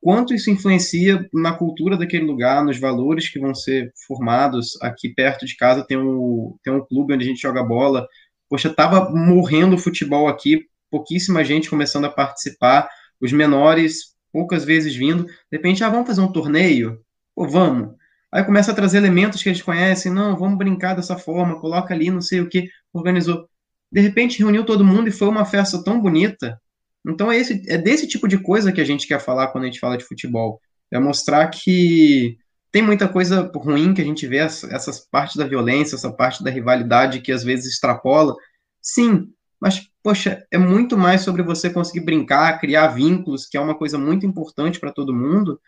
quanto isso influencia na cultura daquele lugar, nos valores que vão ser formados. Aqui perto de casa tem um, tem um clube onde a gente joga bola. Poxa, tava morrendo o futebol aqui, pouquíssima gente começando a participar os menores poucas vezes vindo, de repente, ah, vamos fazer um torneio? Pô, vamos. Aí começa a trazer elementos que eles conhecem, não, vamos brincar dessa forma, coloca ali, não sei o que, organizou. De repente reuniu todo mundo e foi uma festa tão bonita. Então é, esse, é desse tipo de coisa que a gente quer falar quando a gente fala de futebol. É mostrar que tem muita coisa ruim que a gente vê, essas partes da violência, essa parte da rivalidade que às vezes extrapola. Sim, mas, poxa, é muito mais sobre você conseguir brincar, criar vínculos, que é uma coisa muito importante para todo mundo,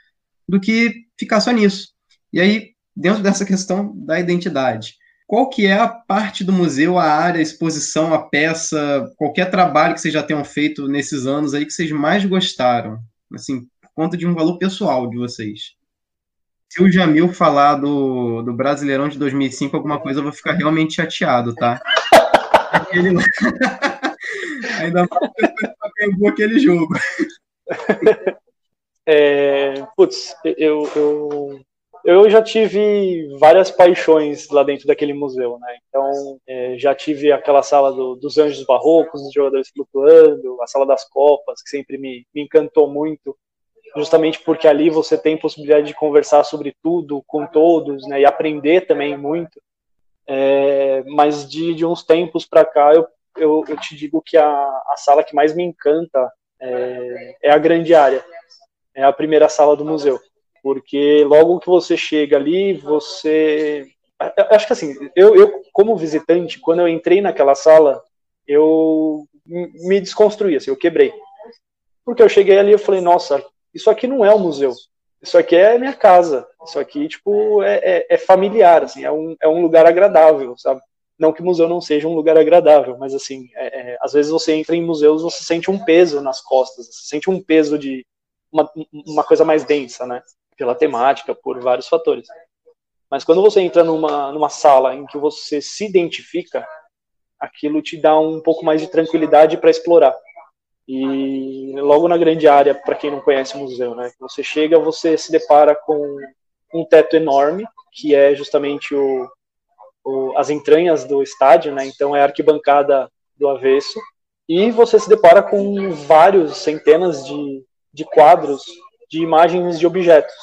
do que ficar só nisso. E aí, dentro dessa questão da identidade, qual que é a parte do museu, a área, a exposição, a peça, qualquer trabalho que vocês já tenham feito nesses anos aí que vocês mais gostaram? Assim, por conta de um valor pessoal de vocês. Se o Jamil falar do, do Brasileirão de 2005 alguma coisa, eu vou ficar realmente chateado, tá? Aquele... Ainda mais que aquele jogo. É, putz, eu, eu, eu já tive várias paixões lá dentro daquele museu, né? Então, é, já tive aquela sala do, dos anjos barrocos, dos jogadores flutuando, a sala das copas, que sempre me, me encantou muito justamente porque ali você tem possibilidade de conversar sobre tudo com todos, né, e aprender também muito. É, mas de, de uns tempos para cá, eu, eu, eu, te digo que a, a sala que mais me encanta é, é a grande área, é a primeira sala do museu, porque logo que você chega ali, você acho que assim, eu, eu como visitante, quando eu entrei naquela sala, eu me desconstruí, assim, eu quebrei. Porque eu cheguei ali e falei, nossa, isso aqui não é um museu. Isso aqui é minha casa. Isso aqui, tipo, é, é, é familiar, assim, é um, é um lugar agradável, sabe? Não que museu não seja um lugar agradável, mas assim, é, é, às vezes você entra em museus, você sente um peso nas costas, você sente um peso de uma, uma coisa mais densa, né? Pela temática, por vários fatores. Mas quando você entra numa, numa sala em que você se identifica, aquilo te dá um pouco mais de tranquilidade para explorar. E logo na grande área, para quem não conhece o museu, né? Você chega, você se depara com um teto enorme, que é justamente o, o, as entranhas do estádio, né? Então é a arquibancada do avesso. E você se depara com vários, centenas de, de quadros de imagens de objetos.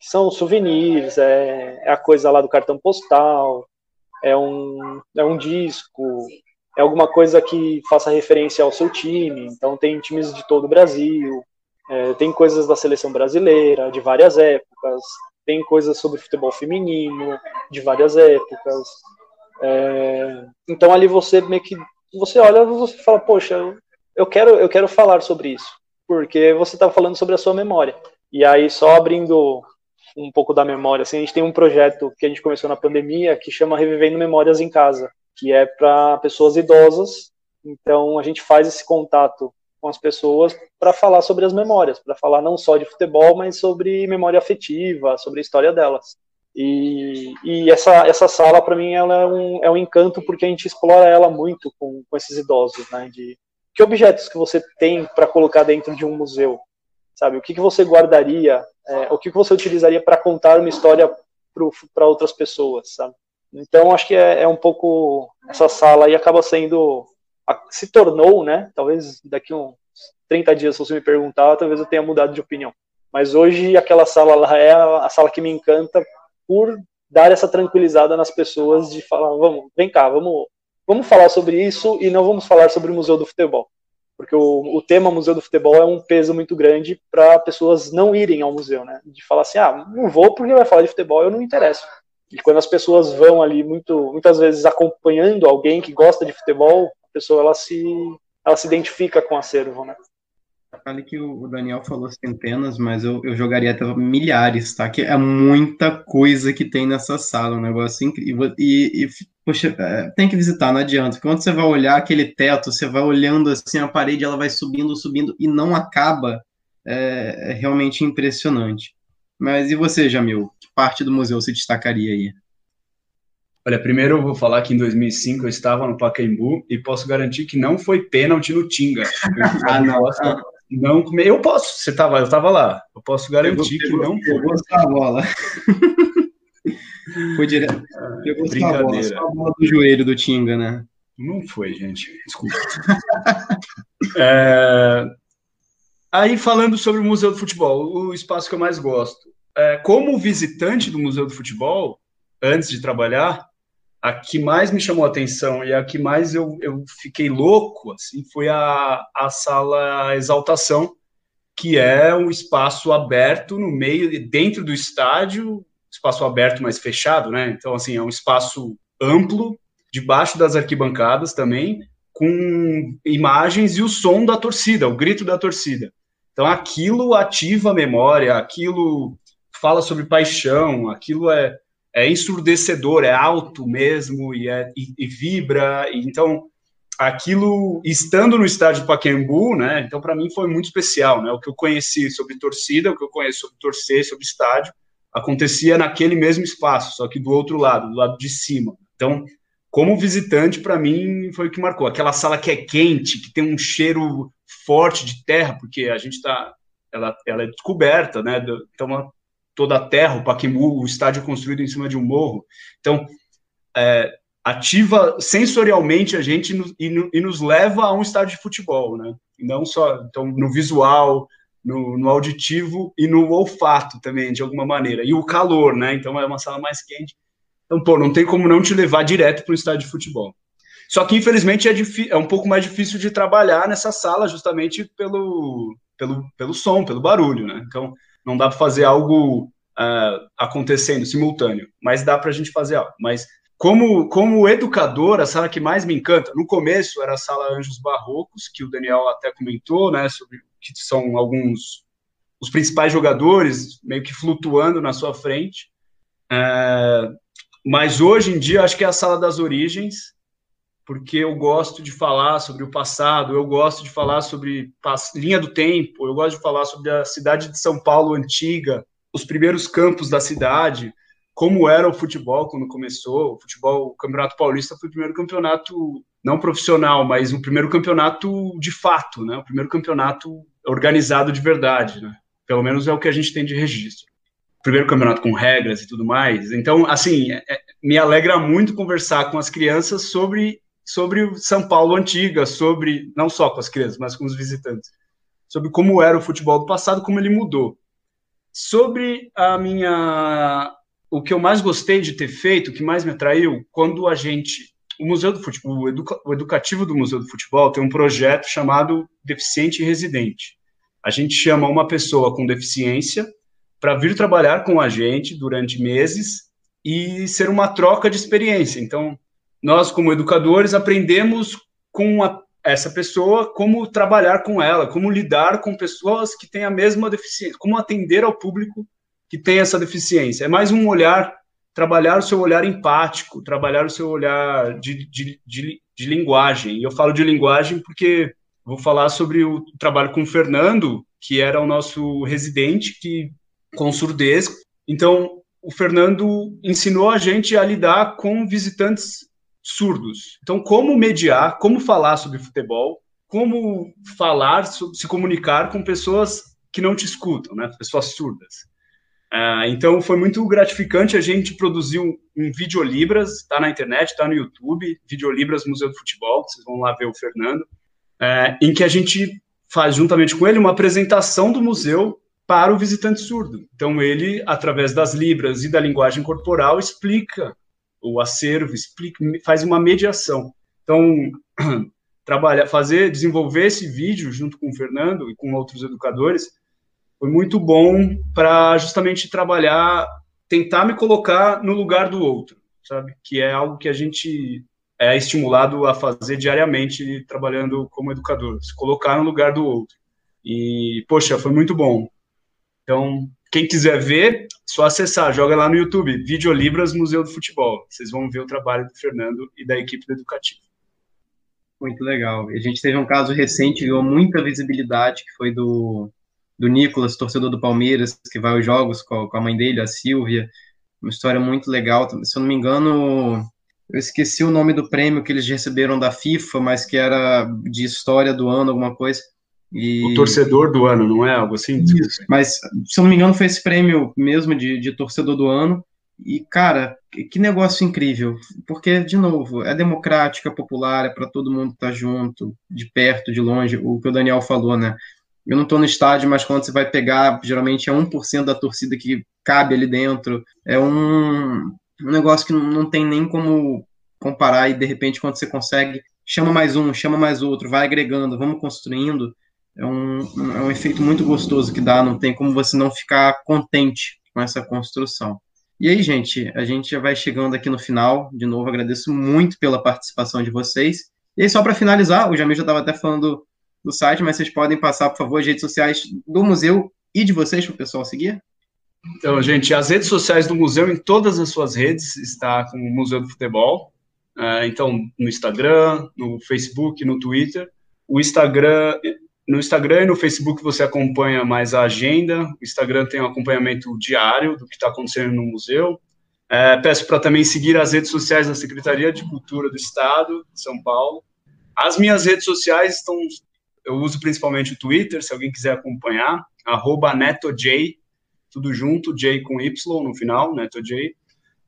São souvenirs, é, é a coisa lá do cartão postal, é um, é um disco, é alguma coisa que faça referência ao seu time. Então tem times de todo o Brasil, é, tem coisas da seleção brasileira de várias épocas, tem coisas sobre futebol feminino de várias épocas. É, então ali você meio que você olha você fala, poxa, eu quero eu quero falar sobre isso, porque você está falando sobre a sua memória. E aí só abrindo um pouco da memória, assim, a gente tem um projeto que a gente começou na pandemia que chama Revivendo Memórias em Casa que é para pessoas idosas. Então a gente faz esse contato com as pessoas para falar sobre as memórias, para falar não só de futebol, mas sobre memória afetiva, sobre a história delas. E, e essa, essa sala, para mim, ela é um, é um encanto porque a gente explora ela muito com, com esses idosos, né? De que objetos que você tem para colocar dentro de um museu, sabe? O que, que você guardaria, é, o que, que você utilizaria para contar uma história para outras pessoas, sabe? Então, acho que é, é, um pouco. Essa sala aí acaba sendo. Se tornou, né? Talvez daqui uns 30 dias, se você me perguntar, talvez eu tenha mudado de opinião. Mas hoje, aquela sala lá é a, sala que me encanta por dar essa tranquilizada nas pessoas de falar: vamos, vem cá, vamos, vamos falar sobre isso e não vamos falar sobre o Museu do Futebol. Porque o, o tema Museu do Futebol é um peso muito grande para pessoas não irem ao museu, né? De falar assim: ah, não vou porque vai falar de futebol, eu não interesso e quando as pessoas vão ali muito, muitas vezes acompanhando alguém que gosta de futebol, pessoa ela se, ela se identifica com o acervo, né? Falei que o Daniel falou centenas, mas eu, eu jogaria até milhares, tá? Que é muita coisa que tem nessa sala, um negócio incrível. E, e poxa, é, tem que visitar, não adianta. Quando você vai olhar aquele teto, você vai olhando assim, a parede ela vai subindo, subindo e não acaba. É, é realmente impressionante. Mas e você, Jamil? Que parte do museu se destacaria aí? Olha, primeiro eu vou falar que em 2005 eu estava no Pacaembu e posso garantir que não foi pênalti no Tinga. ah, não. não eu posso, você estava, eu estava lá. Eu posso garantir que não foi. Pegou a bola. foi direto. Pegou a bola, só a bola do joelho do Tinga, né? Não foi, gente. Desculpa. é, Aí, falando sobre o Museu do Futebol, o espaço que eu mais gosto. É, como visitante do Museu do Futebol, antes de trabalhar, a que mais me chamou a atenção e a que mais eu, eu fiquei louco assim, foi a, a sala Exaltação, que é um espaço aberto no meio, dentro do estádio, espaço aberto, mas fechado, né? Então, assim, é um espaço amplo, debaixo das arquibancadas também, com imagens e o som da torcida, o grito da torcida. Então aquilo ativa a memória, aquilo fala sobre paixão, aquilo é, é ensurdecedor, é alto mesmo e, é, e, e vibra. E, então aquilo estando no estádio Pacaembu, né? Então para mim foi muito especial, né? O que eu conheci sobre torcida, o que eu conheço sobre torcer, sobre estádio, acontecia naquele mesmo espaço, só que do outro lado, do lado de cima. Então, como visitante, para mim foi o que marcou. Aquela sala que é quente, que tem um cheiro forte de terra, porque a gente está, ela, ela é descoberta, né? Então toda a terra, o Pacaembu, o estádio construído em cima de um morro. Então é, ativa sensorialmente a gente e, no, e, nos leva a um estádio de futebol, né? Não só então no visual, no, no, auditivo e no olfato também, de alguma maneira. E o calor, né? Então é uma sala mais quente. Então, pô, não tem como não te levar direto para o estádio de futebol. Só que, infelizmente, é, é, um pouco mais difícil de trabalhar nessa sala, justamente pelo, pelo, pelo som, pelo barulho, né? Então, não dá para fazer algo uh, acontecendo simultâneo, mas dá para a gente fazer algo. Mas como, como educador, a sala que mais me encanta, no começo era a sala Anjos Barrocos, que o Daniel até comentou, né, sobre que são alguns os principais jogadores meio que flutuando na sua frente. É, mas hoje em dia acho que é a sala das origens, porque eu gosto de falar sobre o passado, eu gosto de falar sobre linha do tempo, eu gosto de falar sobre a cidade de São Paulo antiga, os primeiros campos da cidade, como era o futebol quando começou. O futebol, o Campeonato Paulista foi o primeiro campeonato não profissional, mas o primeiro campeonato de fato, né? O primeiro campeonato organizado de verdade, né? Pelo menos é o que a gente tem de registro. Primeiro campeonato com regras e tudo mais. Então, assim, é, é me alegra muito conversar com as crianças sobre sobre São Paulo antiga, sobre não só com as crianças, mas com os visitantes, sobre como era o futebol do passado, como ele mudou. Sobre a minha o que eu mais gostei de ter feito, o que mais me atraiu, quando a gente o Museu do Futebol, o, educa, o educativo do Museu do Futebol tem um projeto chamado Deficiente Residente. A gente chama uma pessoa com deficiência para vir trabalhar com a gente durante meses e ser uma troca de experiência. Então, nós, como educadores, aprendemos com a, essa pessoa como trabalhar com ela, como lidar com pessoas que têm a mesma deficiência, como atender ao público que tem essa deficiência. É mais um olhar trabalhar o seu olhar empático, trabalhar o seu olhar de, de, de, de linguagem. E eu falo de linguagem porque vou falar sobre o trabalho com o Fernando, que era o nosso residente, que com surdez. Então, o Fernando ensinou a gente a lidar com visitantes surdos. Então, como mediar, como falar sobre futebol, como falar, se comunicar com pessoas que não te escutam, né? Pessoas surdas. Uh, então foi muito gratificante a gente produzir um, um Videolibras, está na internet, está no YouTube, Videolibras Museu do Futebol, vocês vão lá ver o Fernando, uh, em que a gente faz juntamente com ele uma apresentação do museu para o visitante surdo. Então ele, através das libras e da linguagem corporal, explica o acervo, explica, faz uma mediação. Então trabalhar, fazer, desenvolver esse vídeo junto com o Fernando e com outros educadores foi muito bom para justamente trabalhar, tentar me colocar no lugar do outro, sabe? Que é algo que a gente é estimulado a fazer diariamente trabalhando como educador, se colocar no lugar do outro. E, poxa, foi muito bom. Então, quem quiser ver, só acessar, joga lá no YouTube, Videolibras Museu do Futebol. Vocês vão ver o trabalho do Fernando e da equipe do Educativo. Muito legal. A gente teve um caso recente, ganhou muita visibilidade, que foi do do Nicolas, torcedor do Palmeiras, que vai aos jogos com a, mãe dele, a Silvia. Uma história muito legal. Se eu não me engano, eu esqueci o nome do prêmio que eles receberam da FIFA, mas que era de história do ano, alguma coisa. E... O torcedor do ano, não é algo assim? Isso, mas, se eu não me engano, foi esse prêmio mesmo de, de torcedor do ano. E, cara, que negócio incrível. Porque, de novo, é democrático, é popular, é para todo mundo estar tá junto, de perto, de longe. O que o Daniel falou, né? eu não estou no estádio, mas quando você vai pegar, geralmente é 1% da torcida que cabe ali dentro. É um, um negócio que não, não tem nem como comparar e de repente quando você consegue, chama mais um, chama mais outro, vai agregando, vamos construindo. É um, é um efeito muito gostoso que dá, não tem como você não ficar contente com essa construção. E aí, gente, a gente já vai chegando aqui no final. De novo, agradeço muito pela participação de vocês. E aí, só para finalizar, o Jamil já estava até falando do site, mas vocês podem passar, por favor, as redes sociais do museu e de vocês para o pessoal seguir? Então, gente, as redes sociais do museu, em todas as suas redes, está com o Museu do Futebol. Uh, então, no Instagram, no Facebook, no Twitter. O Instagram, no Instagram e no Facebook você acompanha mais a agenda. O Instagram tem um acompanhamento diário do que está acontecendo no museu. É, peço para também seguir as redes sociais da Secretaria de Cultura do Estado de São Paulo. As minhas redes sociais estão, eu uso principalmente o Twitter, se alguém quiser acompanhar, NetoJ, tudo junto, J com Y no final, NetoJ.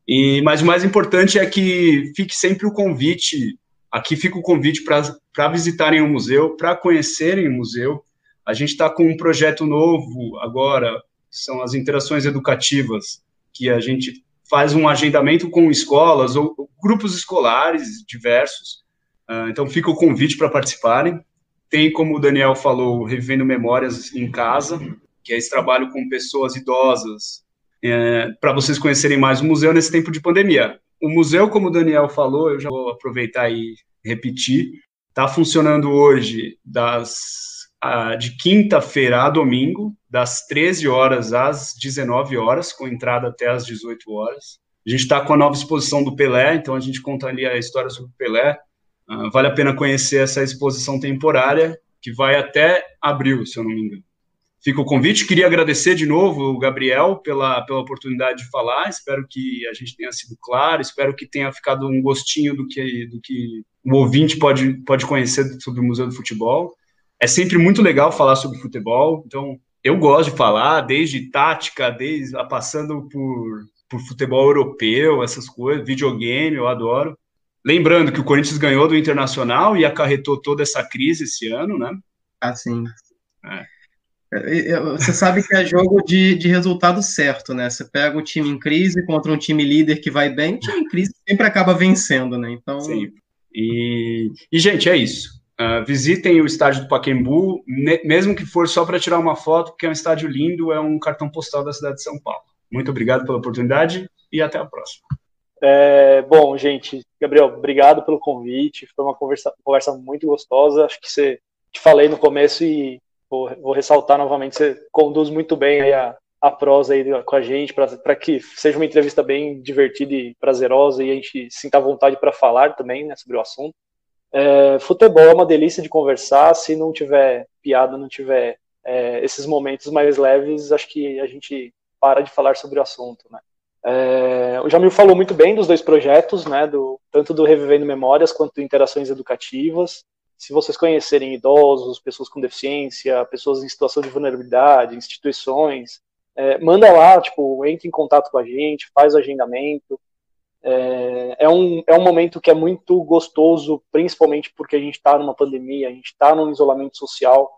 E, mas o mais importante é que fique sempre o convite, aqui fica o convite para visitarem o museu, para conhecerem o museu. A gente está com um projeto novo agora, são as interações educativas, que a gente faz um agendamento com escolas ou grupos escolares diversos. Uh, então fica o convite para participarem. Tem, como o Daniel falou, Revivendo Memórias em Casa, que é esse trabalho com pessoas idosas, é, para vocês conhecerem mais o museu nesse tempo de pandemia. O museu, como o Daniel falou, eu já vou aproveitar e repetir, está funcionando hoje das de quinta-feira a domingo, das 13 horas às 19 horas, com entrada até às 18 horas. A gente está com a nova exposição do Pelé, então a gente conta ali a história sobre o Pelé. Uh, vale a pena conhecer essa exposição temporária, que vai até abril, se eu não me engano. Fica o convite. Queria agradecer de novo o Gabriel pela, pela oportunidade de falar. Espero que a gente tenha sido claro, espero que tenha ficado um gostinho do que, do que o ouvinte pode, pode conhecer sobre o Museu do Futebol é sempre muito legal falar sobre futebol, então eu gosto de falar, desde tática, desde passando por, por futebol europeu, essas coisas, videogame, eu adoro. Lembrando que o Corinthians ganhou do Internacional e acarretou toda essa crise esse ano, né? Ah, sim. É. é você sabe que é jogo de, de resultado certo, né? Você pega o time em crise contra um time líder que vai bem, o time em crise sempre acaba vencendo, né? Então. Sim. E, e gente, é isso. Uh, visitem o estádio do Paquembu, mesmo que for só para tirar uma foto, porque é um estádio lindo, é um cartão postal da cidade de São Paulo. Muito obrigado pela oportunidade e até a próxima. É, bom, gente, Gabriel, obrigado pelo convite. Foi uma conversa, conversa muito gostosa. Acho que você te falei no começo e vou, vou ressaltar novamente. Você conduz muito bem a, a prosa aí com a gente para que seja uma entrevista bem divertida e prazerosa e a gente sinta vontade para falar também né, sobre o assunto. É, futebol é uma delícia de conversar, se não tiver piada, não tiver é, esses momentos mais leves, acho que a gente para de falar sobre o assunto, né? É, o Jamil falou muito bem dos dois projetos, né, do, tanto do Revivendo Memórias quanto Interações Educativas. Se vocês conhecerem idosos, pessoas com deficiência, pessoas em situação de vulnerabilidade, instituições, é, manda lá, tipo, entre em contato com a gente, faz agendamento. É, é, um, é um momento que é muito gostoso, principalmente porque a gente está numa pandemia, a gente está num isolamento social,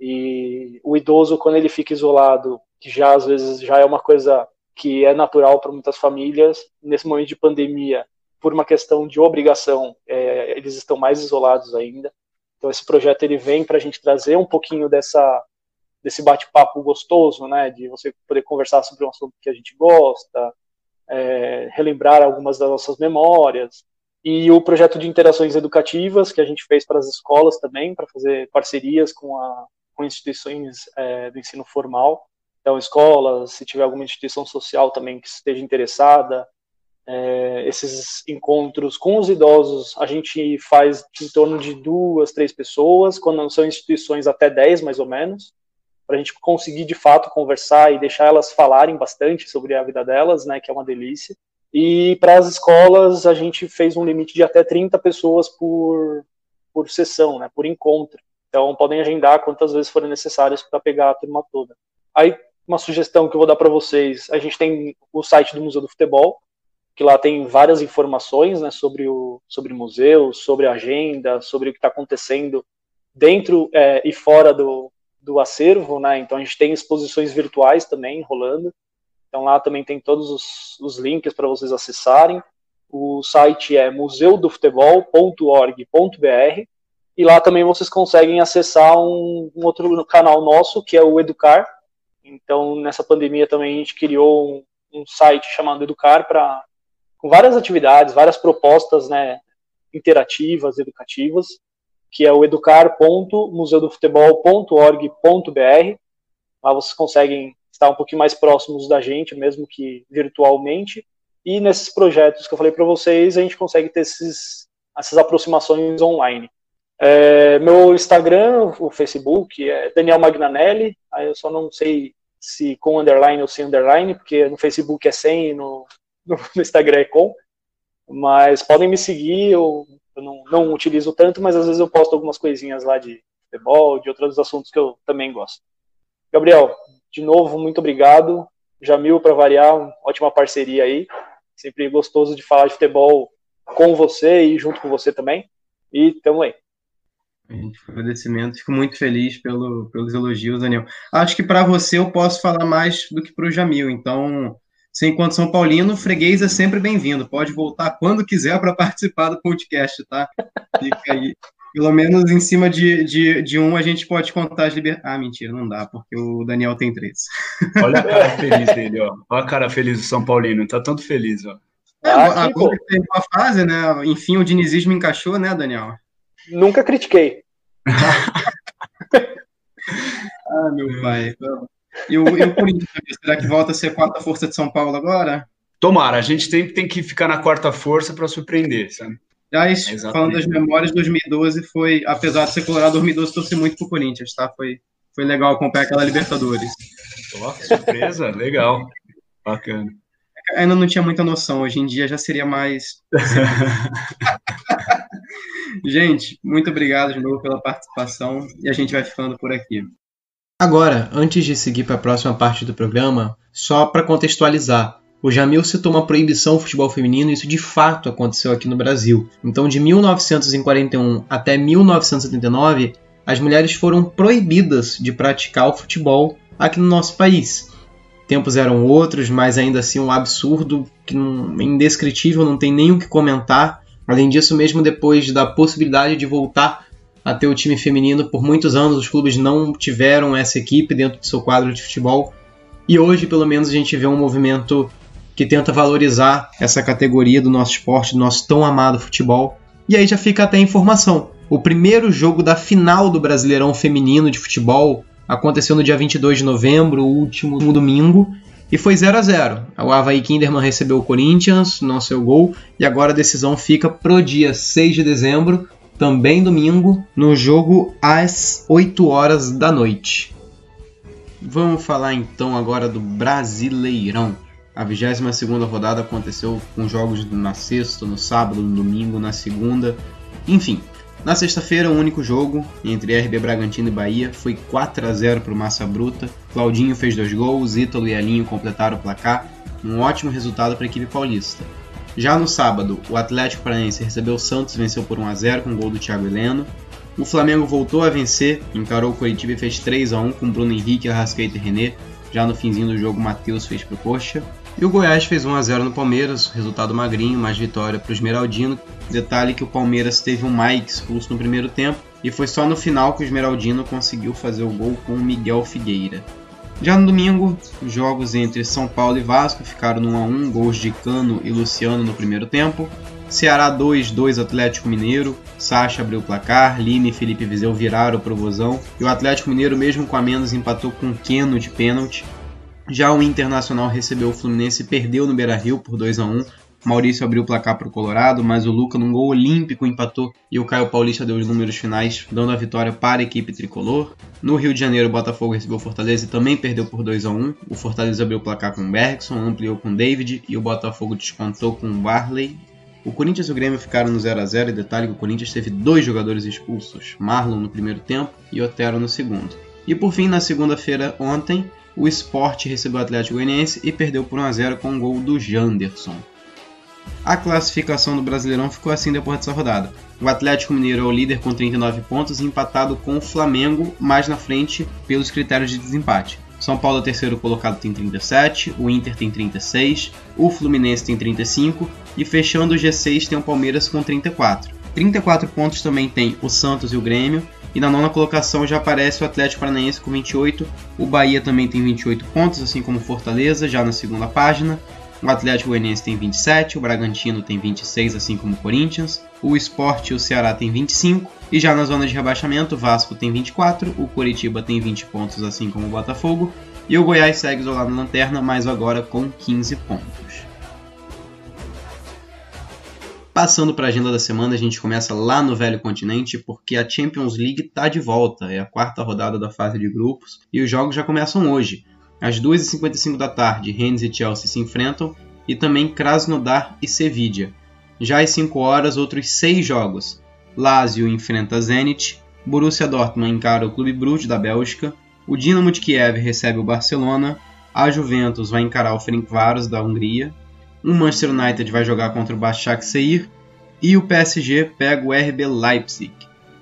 e o idoso, quando ele fica isolado, que já às vezes já é uma coisa que é natural para muitas famílias, nesse momento de pandemia, por uma questão de obrigação, é, eles estão mais isolados ainda. Então esse projeto ele vem para a gente trazer um pouquinho dessa desse bate-papo gostoso, né, de você poder conversar sobre um assunto que a gente gosta, é, relembrar algumas das nossas memórias. E o projeto de interações educativas que a gente fez para as escolas também, para fazer parcerias com, a, com instituições é, do ensino formal. Então, escolas, se tiver alguma instituição social também que esteja interessada, é, esses encontros com os idosos a gente faz em torno de duas, três pessoas, quando são instituições até dez mais ou menos para a gente conseguir de fato conversar e deixar elas falarem bastante sobre a vida delas, né, que é uma delícia. E para as escolas a gente fez um limite de até 30 pessoas por, por sessão, né, por encontro. Então podem agendar quantas vezes forem necessárias para pegar a turma toda. Aí uma sugestão que eu vou dar para vocês, a gente tem o site do Museu do Futebol, que lá tem várias informações né, sobre o sobre museu, sobre agenda, sobre o que está acontecendo dentro é, e fora do, do acervo, né? Então a gente tem exposições virtuais também rolando. Então lá também tem todos os, os links para vocês acessarem. O site é museudofutebol.org.br e lá também vocês conseguem acessar um, um, outro canal nosso, que é o Educar. Então, nessa pandemia também a gente criou um, um site chamado Educar para com várias atividades, várias propostas, né, interativas, educativas, que é o educar.museudofutebol.org.br. Lá vocês conseguem estar um pouquinho mais próximos da gente, mesmo que virtualmente. E nesses projetos que eu falei para vocês, a gente consegue ter esses, essas aproximações online. É, meu Instagram, o Facebook, é Daniel Magnanelli. Aí eu só não sei se com underline ou sem underline, porque no Facebook é sem e no, no Instagram é com. Mas podem me seguir, eu, eu não, não utilizo tanto, mas às vezes eu posto algumas coisinhas lá de futebol, de outros assuntos que eu também gosto. Gabriel, de novo, muito obrigado. Jamil, para variar, ótima parceria aí. Sempre gostoso de falar de futebol com você e junto com você também. E tamo aí. Agradecimento, fico muito feliz pelo, pelos elogios, Daniel. Acho que para você eu posso falar mais do que para o Jamil, então, se enquanto São Paulino, freguês é sempre bem-vindo. Pode voltar quando quiser para participar do podcast, tá? Fica aí. Pelo menos em cima de, de, de um a gente pode contar as liberdades. Ah, mentira, não dá, porque o Daniel tem três. Olha a cara feliz dele, ó. Olha a cara feliz do São Paulino, tá tanto feliz, ó. É, ah, agora tem uma fase, né? Enfim, o dinizismo encaixou, né, Daniel? Nunca critiquei. ah, meu pai. E o, e o Corinthians, será que volta a ser a quarta força de São Paulo agora? Tomara, a gente tem, tem que ficar na quarta força para surpreender, sabe? Aliás, é falando das memórias, 2012 foi, apesar de ser Colorado, 2012 torci muito pro Corinthians, tá? Foi, foi legal acompanhar aquela Libertadores. Oh, surpresa, legal. Bacana. Ainda não tinha muita noção, hoje em dia já seria mais. gente, muito obrigado de novo pela participação e a gente vai ficando por aqui. Agora, antes de seguir para a próxima parte do programa, só para contextualizar, o Jamil citou uma proibição ao futebol feminino e isso de fato aconteceu aqui no Brasil. Então, de 1941 até 1979, as mulheres foram proibidas de praticar o futebol aqui no nosso país. Tempos eram outros, mas ainda assim um absurdo que não, indescritível, não tem nem o que comentar. Além disso, mesmo depois da possibilidade de voltar a ter o time feminino, por muitos anos os clubes não tiveram essa equipe dentro do seu quadro de futebol. E hoje, pelo menos, a gente vê um movimento que tenta valorizar essa categoria do nosso esporte, do nosso tão amado futebol. E aí já fica até a informação. O primeiro jogo da final do Brasileirão Feminino de Futebol aconteceu no dia 22 de novembro, último domingo, e foi 0 a 0 O Havaí Kinderman recebeu o Corinthians, não seu gol, e agora a decisão fica pro dia 6 de dezembro, também domingo, no jogo às 8 horas da noite. Vamos falar então agora do Brasileirão. A 22 rodada aconteceu com jogos na sexta, no sábado, no domingo, na segunda. Enfim, na sexta-feira, o único jogo entre RB Bragantino e Bahia foi 4 a 0 para o Massa Bruta. Claudinho fez dois gols, Ítalo e Alinho completaram o placar. Um ótimo resultado para a equipe paulista. Já no sábado, o Atlético Paranaense recebeu o Santos e venceu por 1 a 0 com o gol do Thiago Heleno. O Flamengo voltou a vencer, encarou o Coritiba e fez 3 a 1 com Bruno Henrique, Arrascaeta e René. Já no finzinho do jogo, Matheus fez pro Coxa. E o Goiás fez 1 a 0 no Palmeiras, resultado magrinho, mais vitória para o Esmeraldino. Detalhe que o Palmeiras teve um Mike expulso no primeiro tempo e foi só no final que o Esmeraldino conseguiu fazer o gol com o Miguel Figueira. Já no domingo, os jogos entre São Paulo e Vasco ficaram no 1 a 1, gols de Cano e Luciano no primeiro tempo. Ceará 2, 2 Atlético Mineiro. Sacha abriu o placar, Lima e Felipe Vizeu viraram o provozão. E o Atlético Mineiro, mesmo com a menos, empatou com Keno de pênalti. Já o Internacional recebeu o Fluminense e perdeu no Beira-Rio por 2 a 1. Maurício abriu o placar para o Colorado, mas o Luca, num gol olímpico, empatou e o Caio Paulista deu os números finais, dando a vitória para a equipe tricolor. No Rio de Janeiro, o Botafogo recebeu o Fortaleza e também perdeu por 2 a 1. O Fortaleza abriu o placar com o Bergson, ampliou com o David e o Botafogo descontou com o Barley. O Corinthians e o Grêmio ficaram no 0 a 0 e detalhe que o Corinthians teve dois jogadores expulsos, Marlon no primeiro tempo e Otero no segundo. E por fim, na segunda-feira ontem, o Sport recebeu o Atlético Goianiense e perdeu por 1 a 0 com o um gol do Janderson. A classificação do Brasileirão ficou assim depois dessa rodada. O Atlético Mineiro é o líder com 39 pontos, empatado com o Flamengo, mais na frente pelos critérios de desempate. São Paulo, é terceiro colocado, tem 37, o Inter tem 36, o Fluminense tem 35 e fechando o G6 tem o Palmeiras com 34. 34 pontos também tem o Santos e o Grêmio, e na nona colocação já aparece o Atlético Paranaense com 28. O Bahia também tem 28 pontos, assim como Fortaleza, já na segunda página. O Atlético Goianiense tem 27, o Bragantino tem 26, assim como o Corinthians. o Sport e o Ceará têm 25. E já na zona de rebaixamento, o Vasco tem 24, o Curitiba tem 20 pontos, assim como o Botafogo. E o Goiás segue isolado na lanterna, mas agora com 15 pontos. Passando para a agenda da semana, a gente começa lá no Velho Continente, porque a Champions League está de volta. É a quarta rodada da fase de grupos e os jogos já começam hoje. Às 2h55 da tarde, Rennes e Chelsea se enfrentam e também Krasnodar e Sevilla. Já às 5 horas, outros 6 jogos. Lazio enfrenta Zenit, Borussia Dortmund encara o Clube Brugge da Bélgica, o Dinamo de Kiev recebe o Barcelona, a Juventus vai encarar o Ferencváros da Hungria, o Manchester United vai jogar contra o Başakşehir e o PSG pega o RB Leipzig.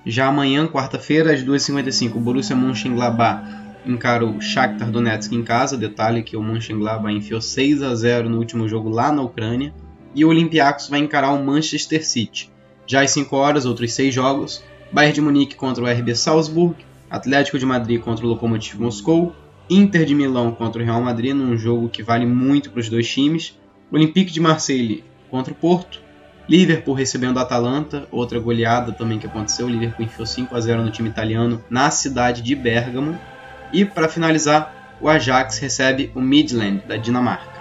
Já amanhã, quarta-feira, às 2h55, o Borussia Mönchengladbach encara o Shakhtar Donetsk em casa, detalhe que o Mönchengladbach enfiou 6 a 0 no último jogo lá na Ucrânia, e o Olympiacos vai encarar o Manchester City. Já às 5 horas, outros 6 jogos, Bayern de Munique contra o RB Salzburg, Atlético de Madrid contra o Lokomotiv Moscou, Inter de Milão contra o Real Madrid num jogo que vale muito para os dois times, Olympique de Marseille contra o Porto, Liverpool recebendo a Atalanta, outra goleada também que aconteceu, o Liverpool enfiou 5 a 0 no time italiano na cidade de Bergamo, e para finalizar, o Ajax recebe o Midland da Dinamarca.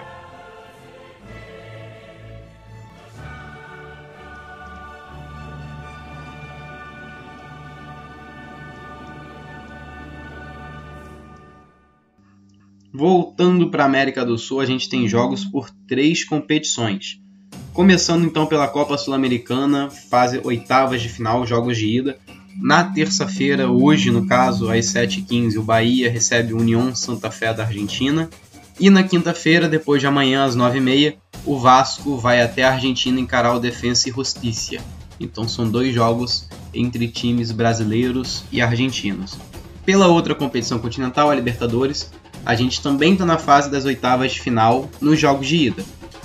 Voltando para a América do Sul, a gente tem jogos por três competições. Começando então pela Copa Sul-Americana, fase oitavas de final, jogos de ida. Na terça-feira, hoje no caso, às 7h15, o Bahia recebe o União Santa Fé da Argentina. E na quinta-feira, depois de amanhã, às 9h30, o Vasco vai até a Argentina encarar o Defensa e Justicia. Então são dois jogos entre times brasileiros e argentinos. Pela outra competição continental, a Libertadores, a gente também está na fase das oitavas de final nos jogos de ida.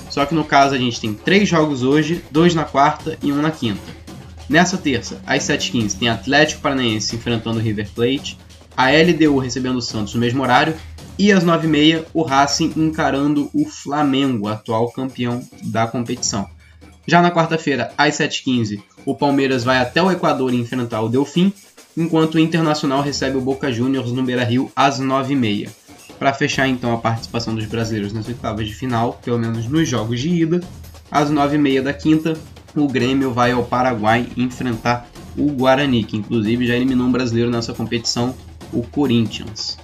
Só que no caso a gente tem três jogos hoje, dois na quarta e um na quinta. Nessa terça, às 7h15, tem Atlético Paranaense enfrentando o River Plate, a LDU recebendo o Santos no mesmo horário, e às 9h30 o Racing encarando o Flamengo, atual campeão da competição. Já na quarta-feira, às 7h15, o Palmeiras vai até o Equador enfrentar o Delfim, enquanto o Internacional recebe o Boca Juniors no Beira-Rio às 9h30. Para fechar então a participação dos brasileiros nas oitavas de final, pelo menos nos jogos de ida, às 9h30 da quinta, o Grêmio vai ao Paraguai enfrentar o Guarani, que inclusive já eliminou um brasileiro nessa competição, o Corinthians.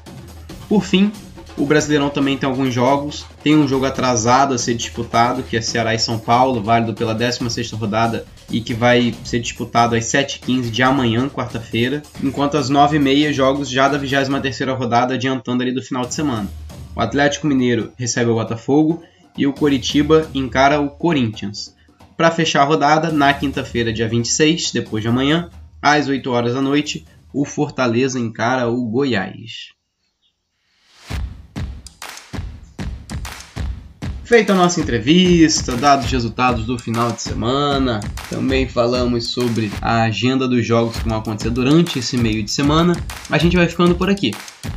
Por fim, o Brasileirão também tem alguns jogos. Tem um jogo atrasado a ser disputado, que é Ceará e São Paulo, válido pela 16ª rodada e que vai ser disputado às 7h15 de amanhã, quarta-feira, enquanto às 9h30 jogos já da 23ª rodada adiantando ali do final de semana. O Atlético Mineiro recebe o Botafogo e o Coritiba encara o Corinthians. Para fechar a rodada, na quinta-feira, dia 26, depois de amanhã, às 8 horas da noite, o Fortaleza encara o Goiás. Feita a nossa entrevista, dados os resultados do final de semana, também falamos sobre a agenda dos jogos que vão acontecer durante esse meio de semana, a gente vai ficando por aqui.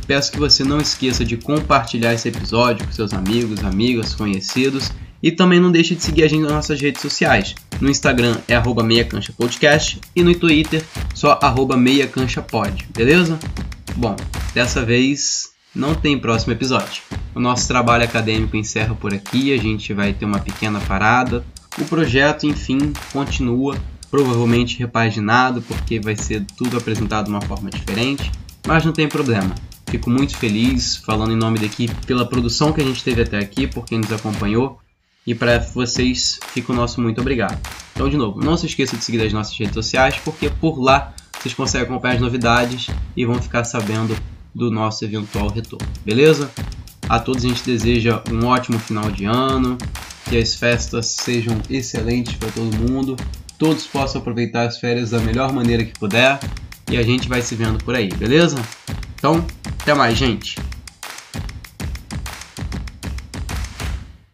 Peço que você não esqueça de compartilhar esse episódio com seus amigos, amigas, conhecidos e também não deixe de seguir a gente nas nossas redes sociais. No Instagram é arroba meiacanchapodcast e no Twitter só arroba meiacanchapod, beleza? Bom, dessa vez não tem próximo episódio. O nosso trabalho acadêmico encerra por aqui, a gente vai ter uma pequena parada. O projeto, enfim, continua, provavelmente repaginado, porque vai ser tudo apresentado de uma forma diferente, mas não tem problema. Fico muito feliz, falando em nome da equipe, pela produção que a gente teve até aqui, por quem nos acompanhou, e para vocês, fica o nosso muito obrigado. Então, de novo, não se esqueça de seguir as nossas redes sociais, porque por lá vocês conseguem acompanhar as novidades e vão ficar sabendo do nosso eventual retorno, beleza? A todos a gente deseja um ótimo final de ano, que as festas sejam excelentes para todo mundo, todos possam aproveitar as férias da melhor maneira que puder e a gente vai se vendo por aí, beleza? Então, até mais, gente!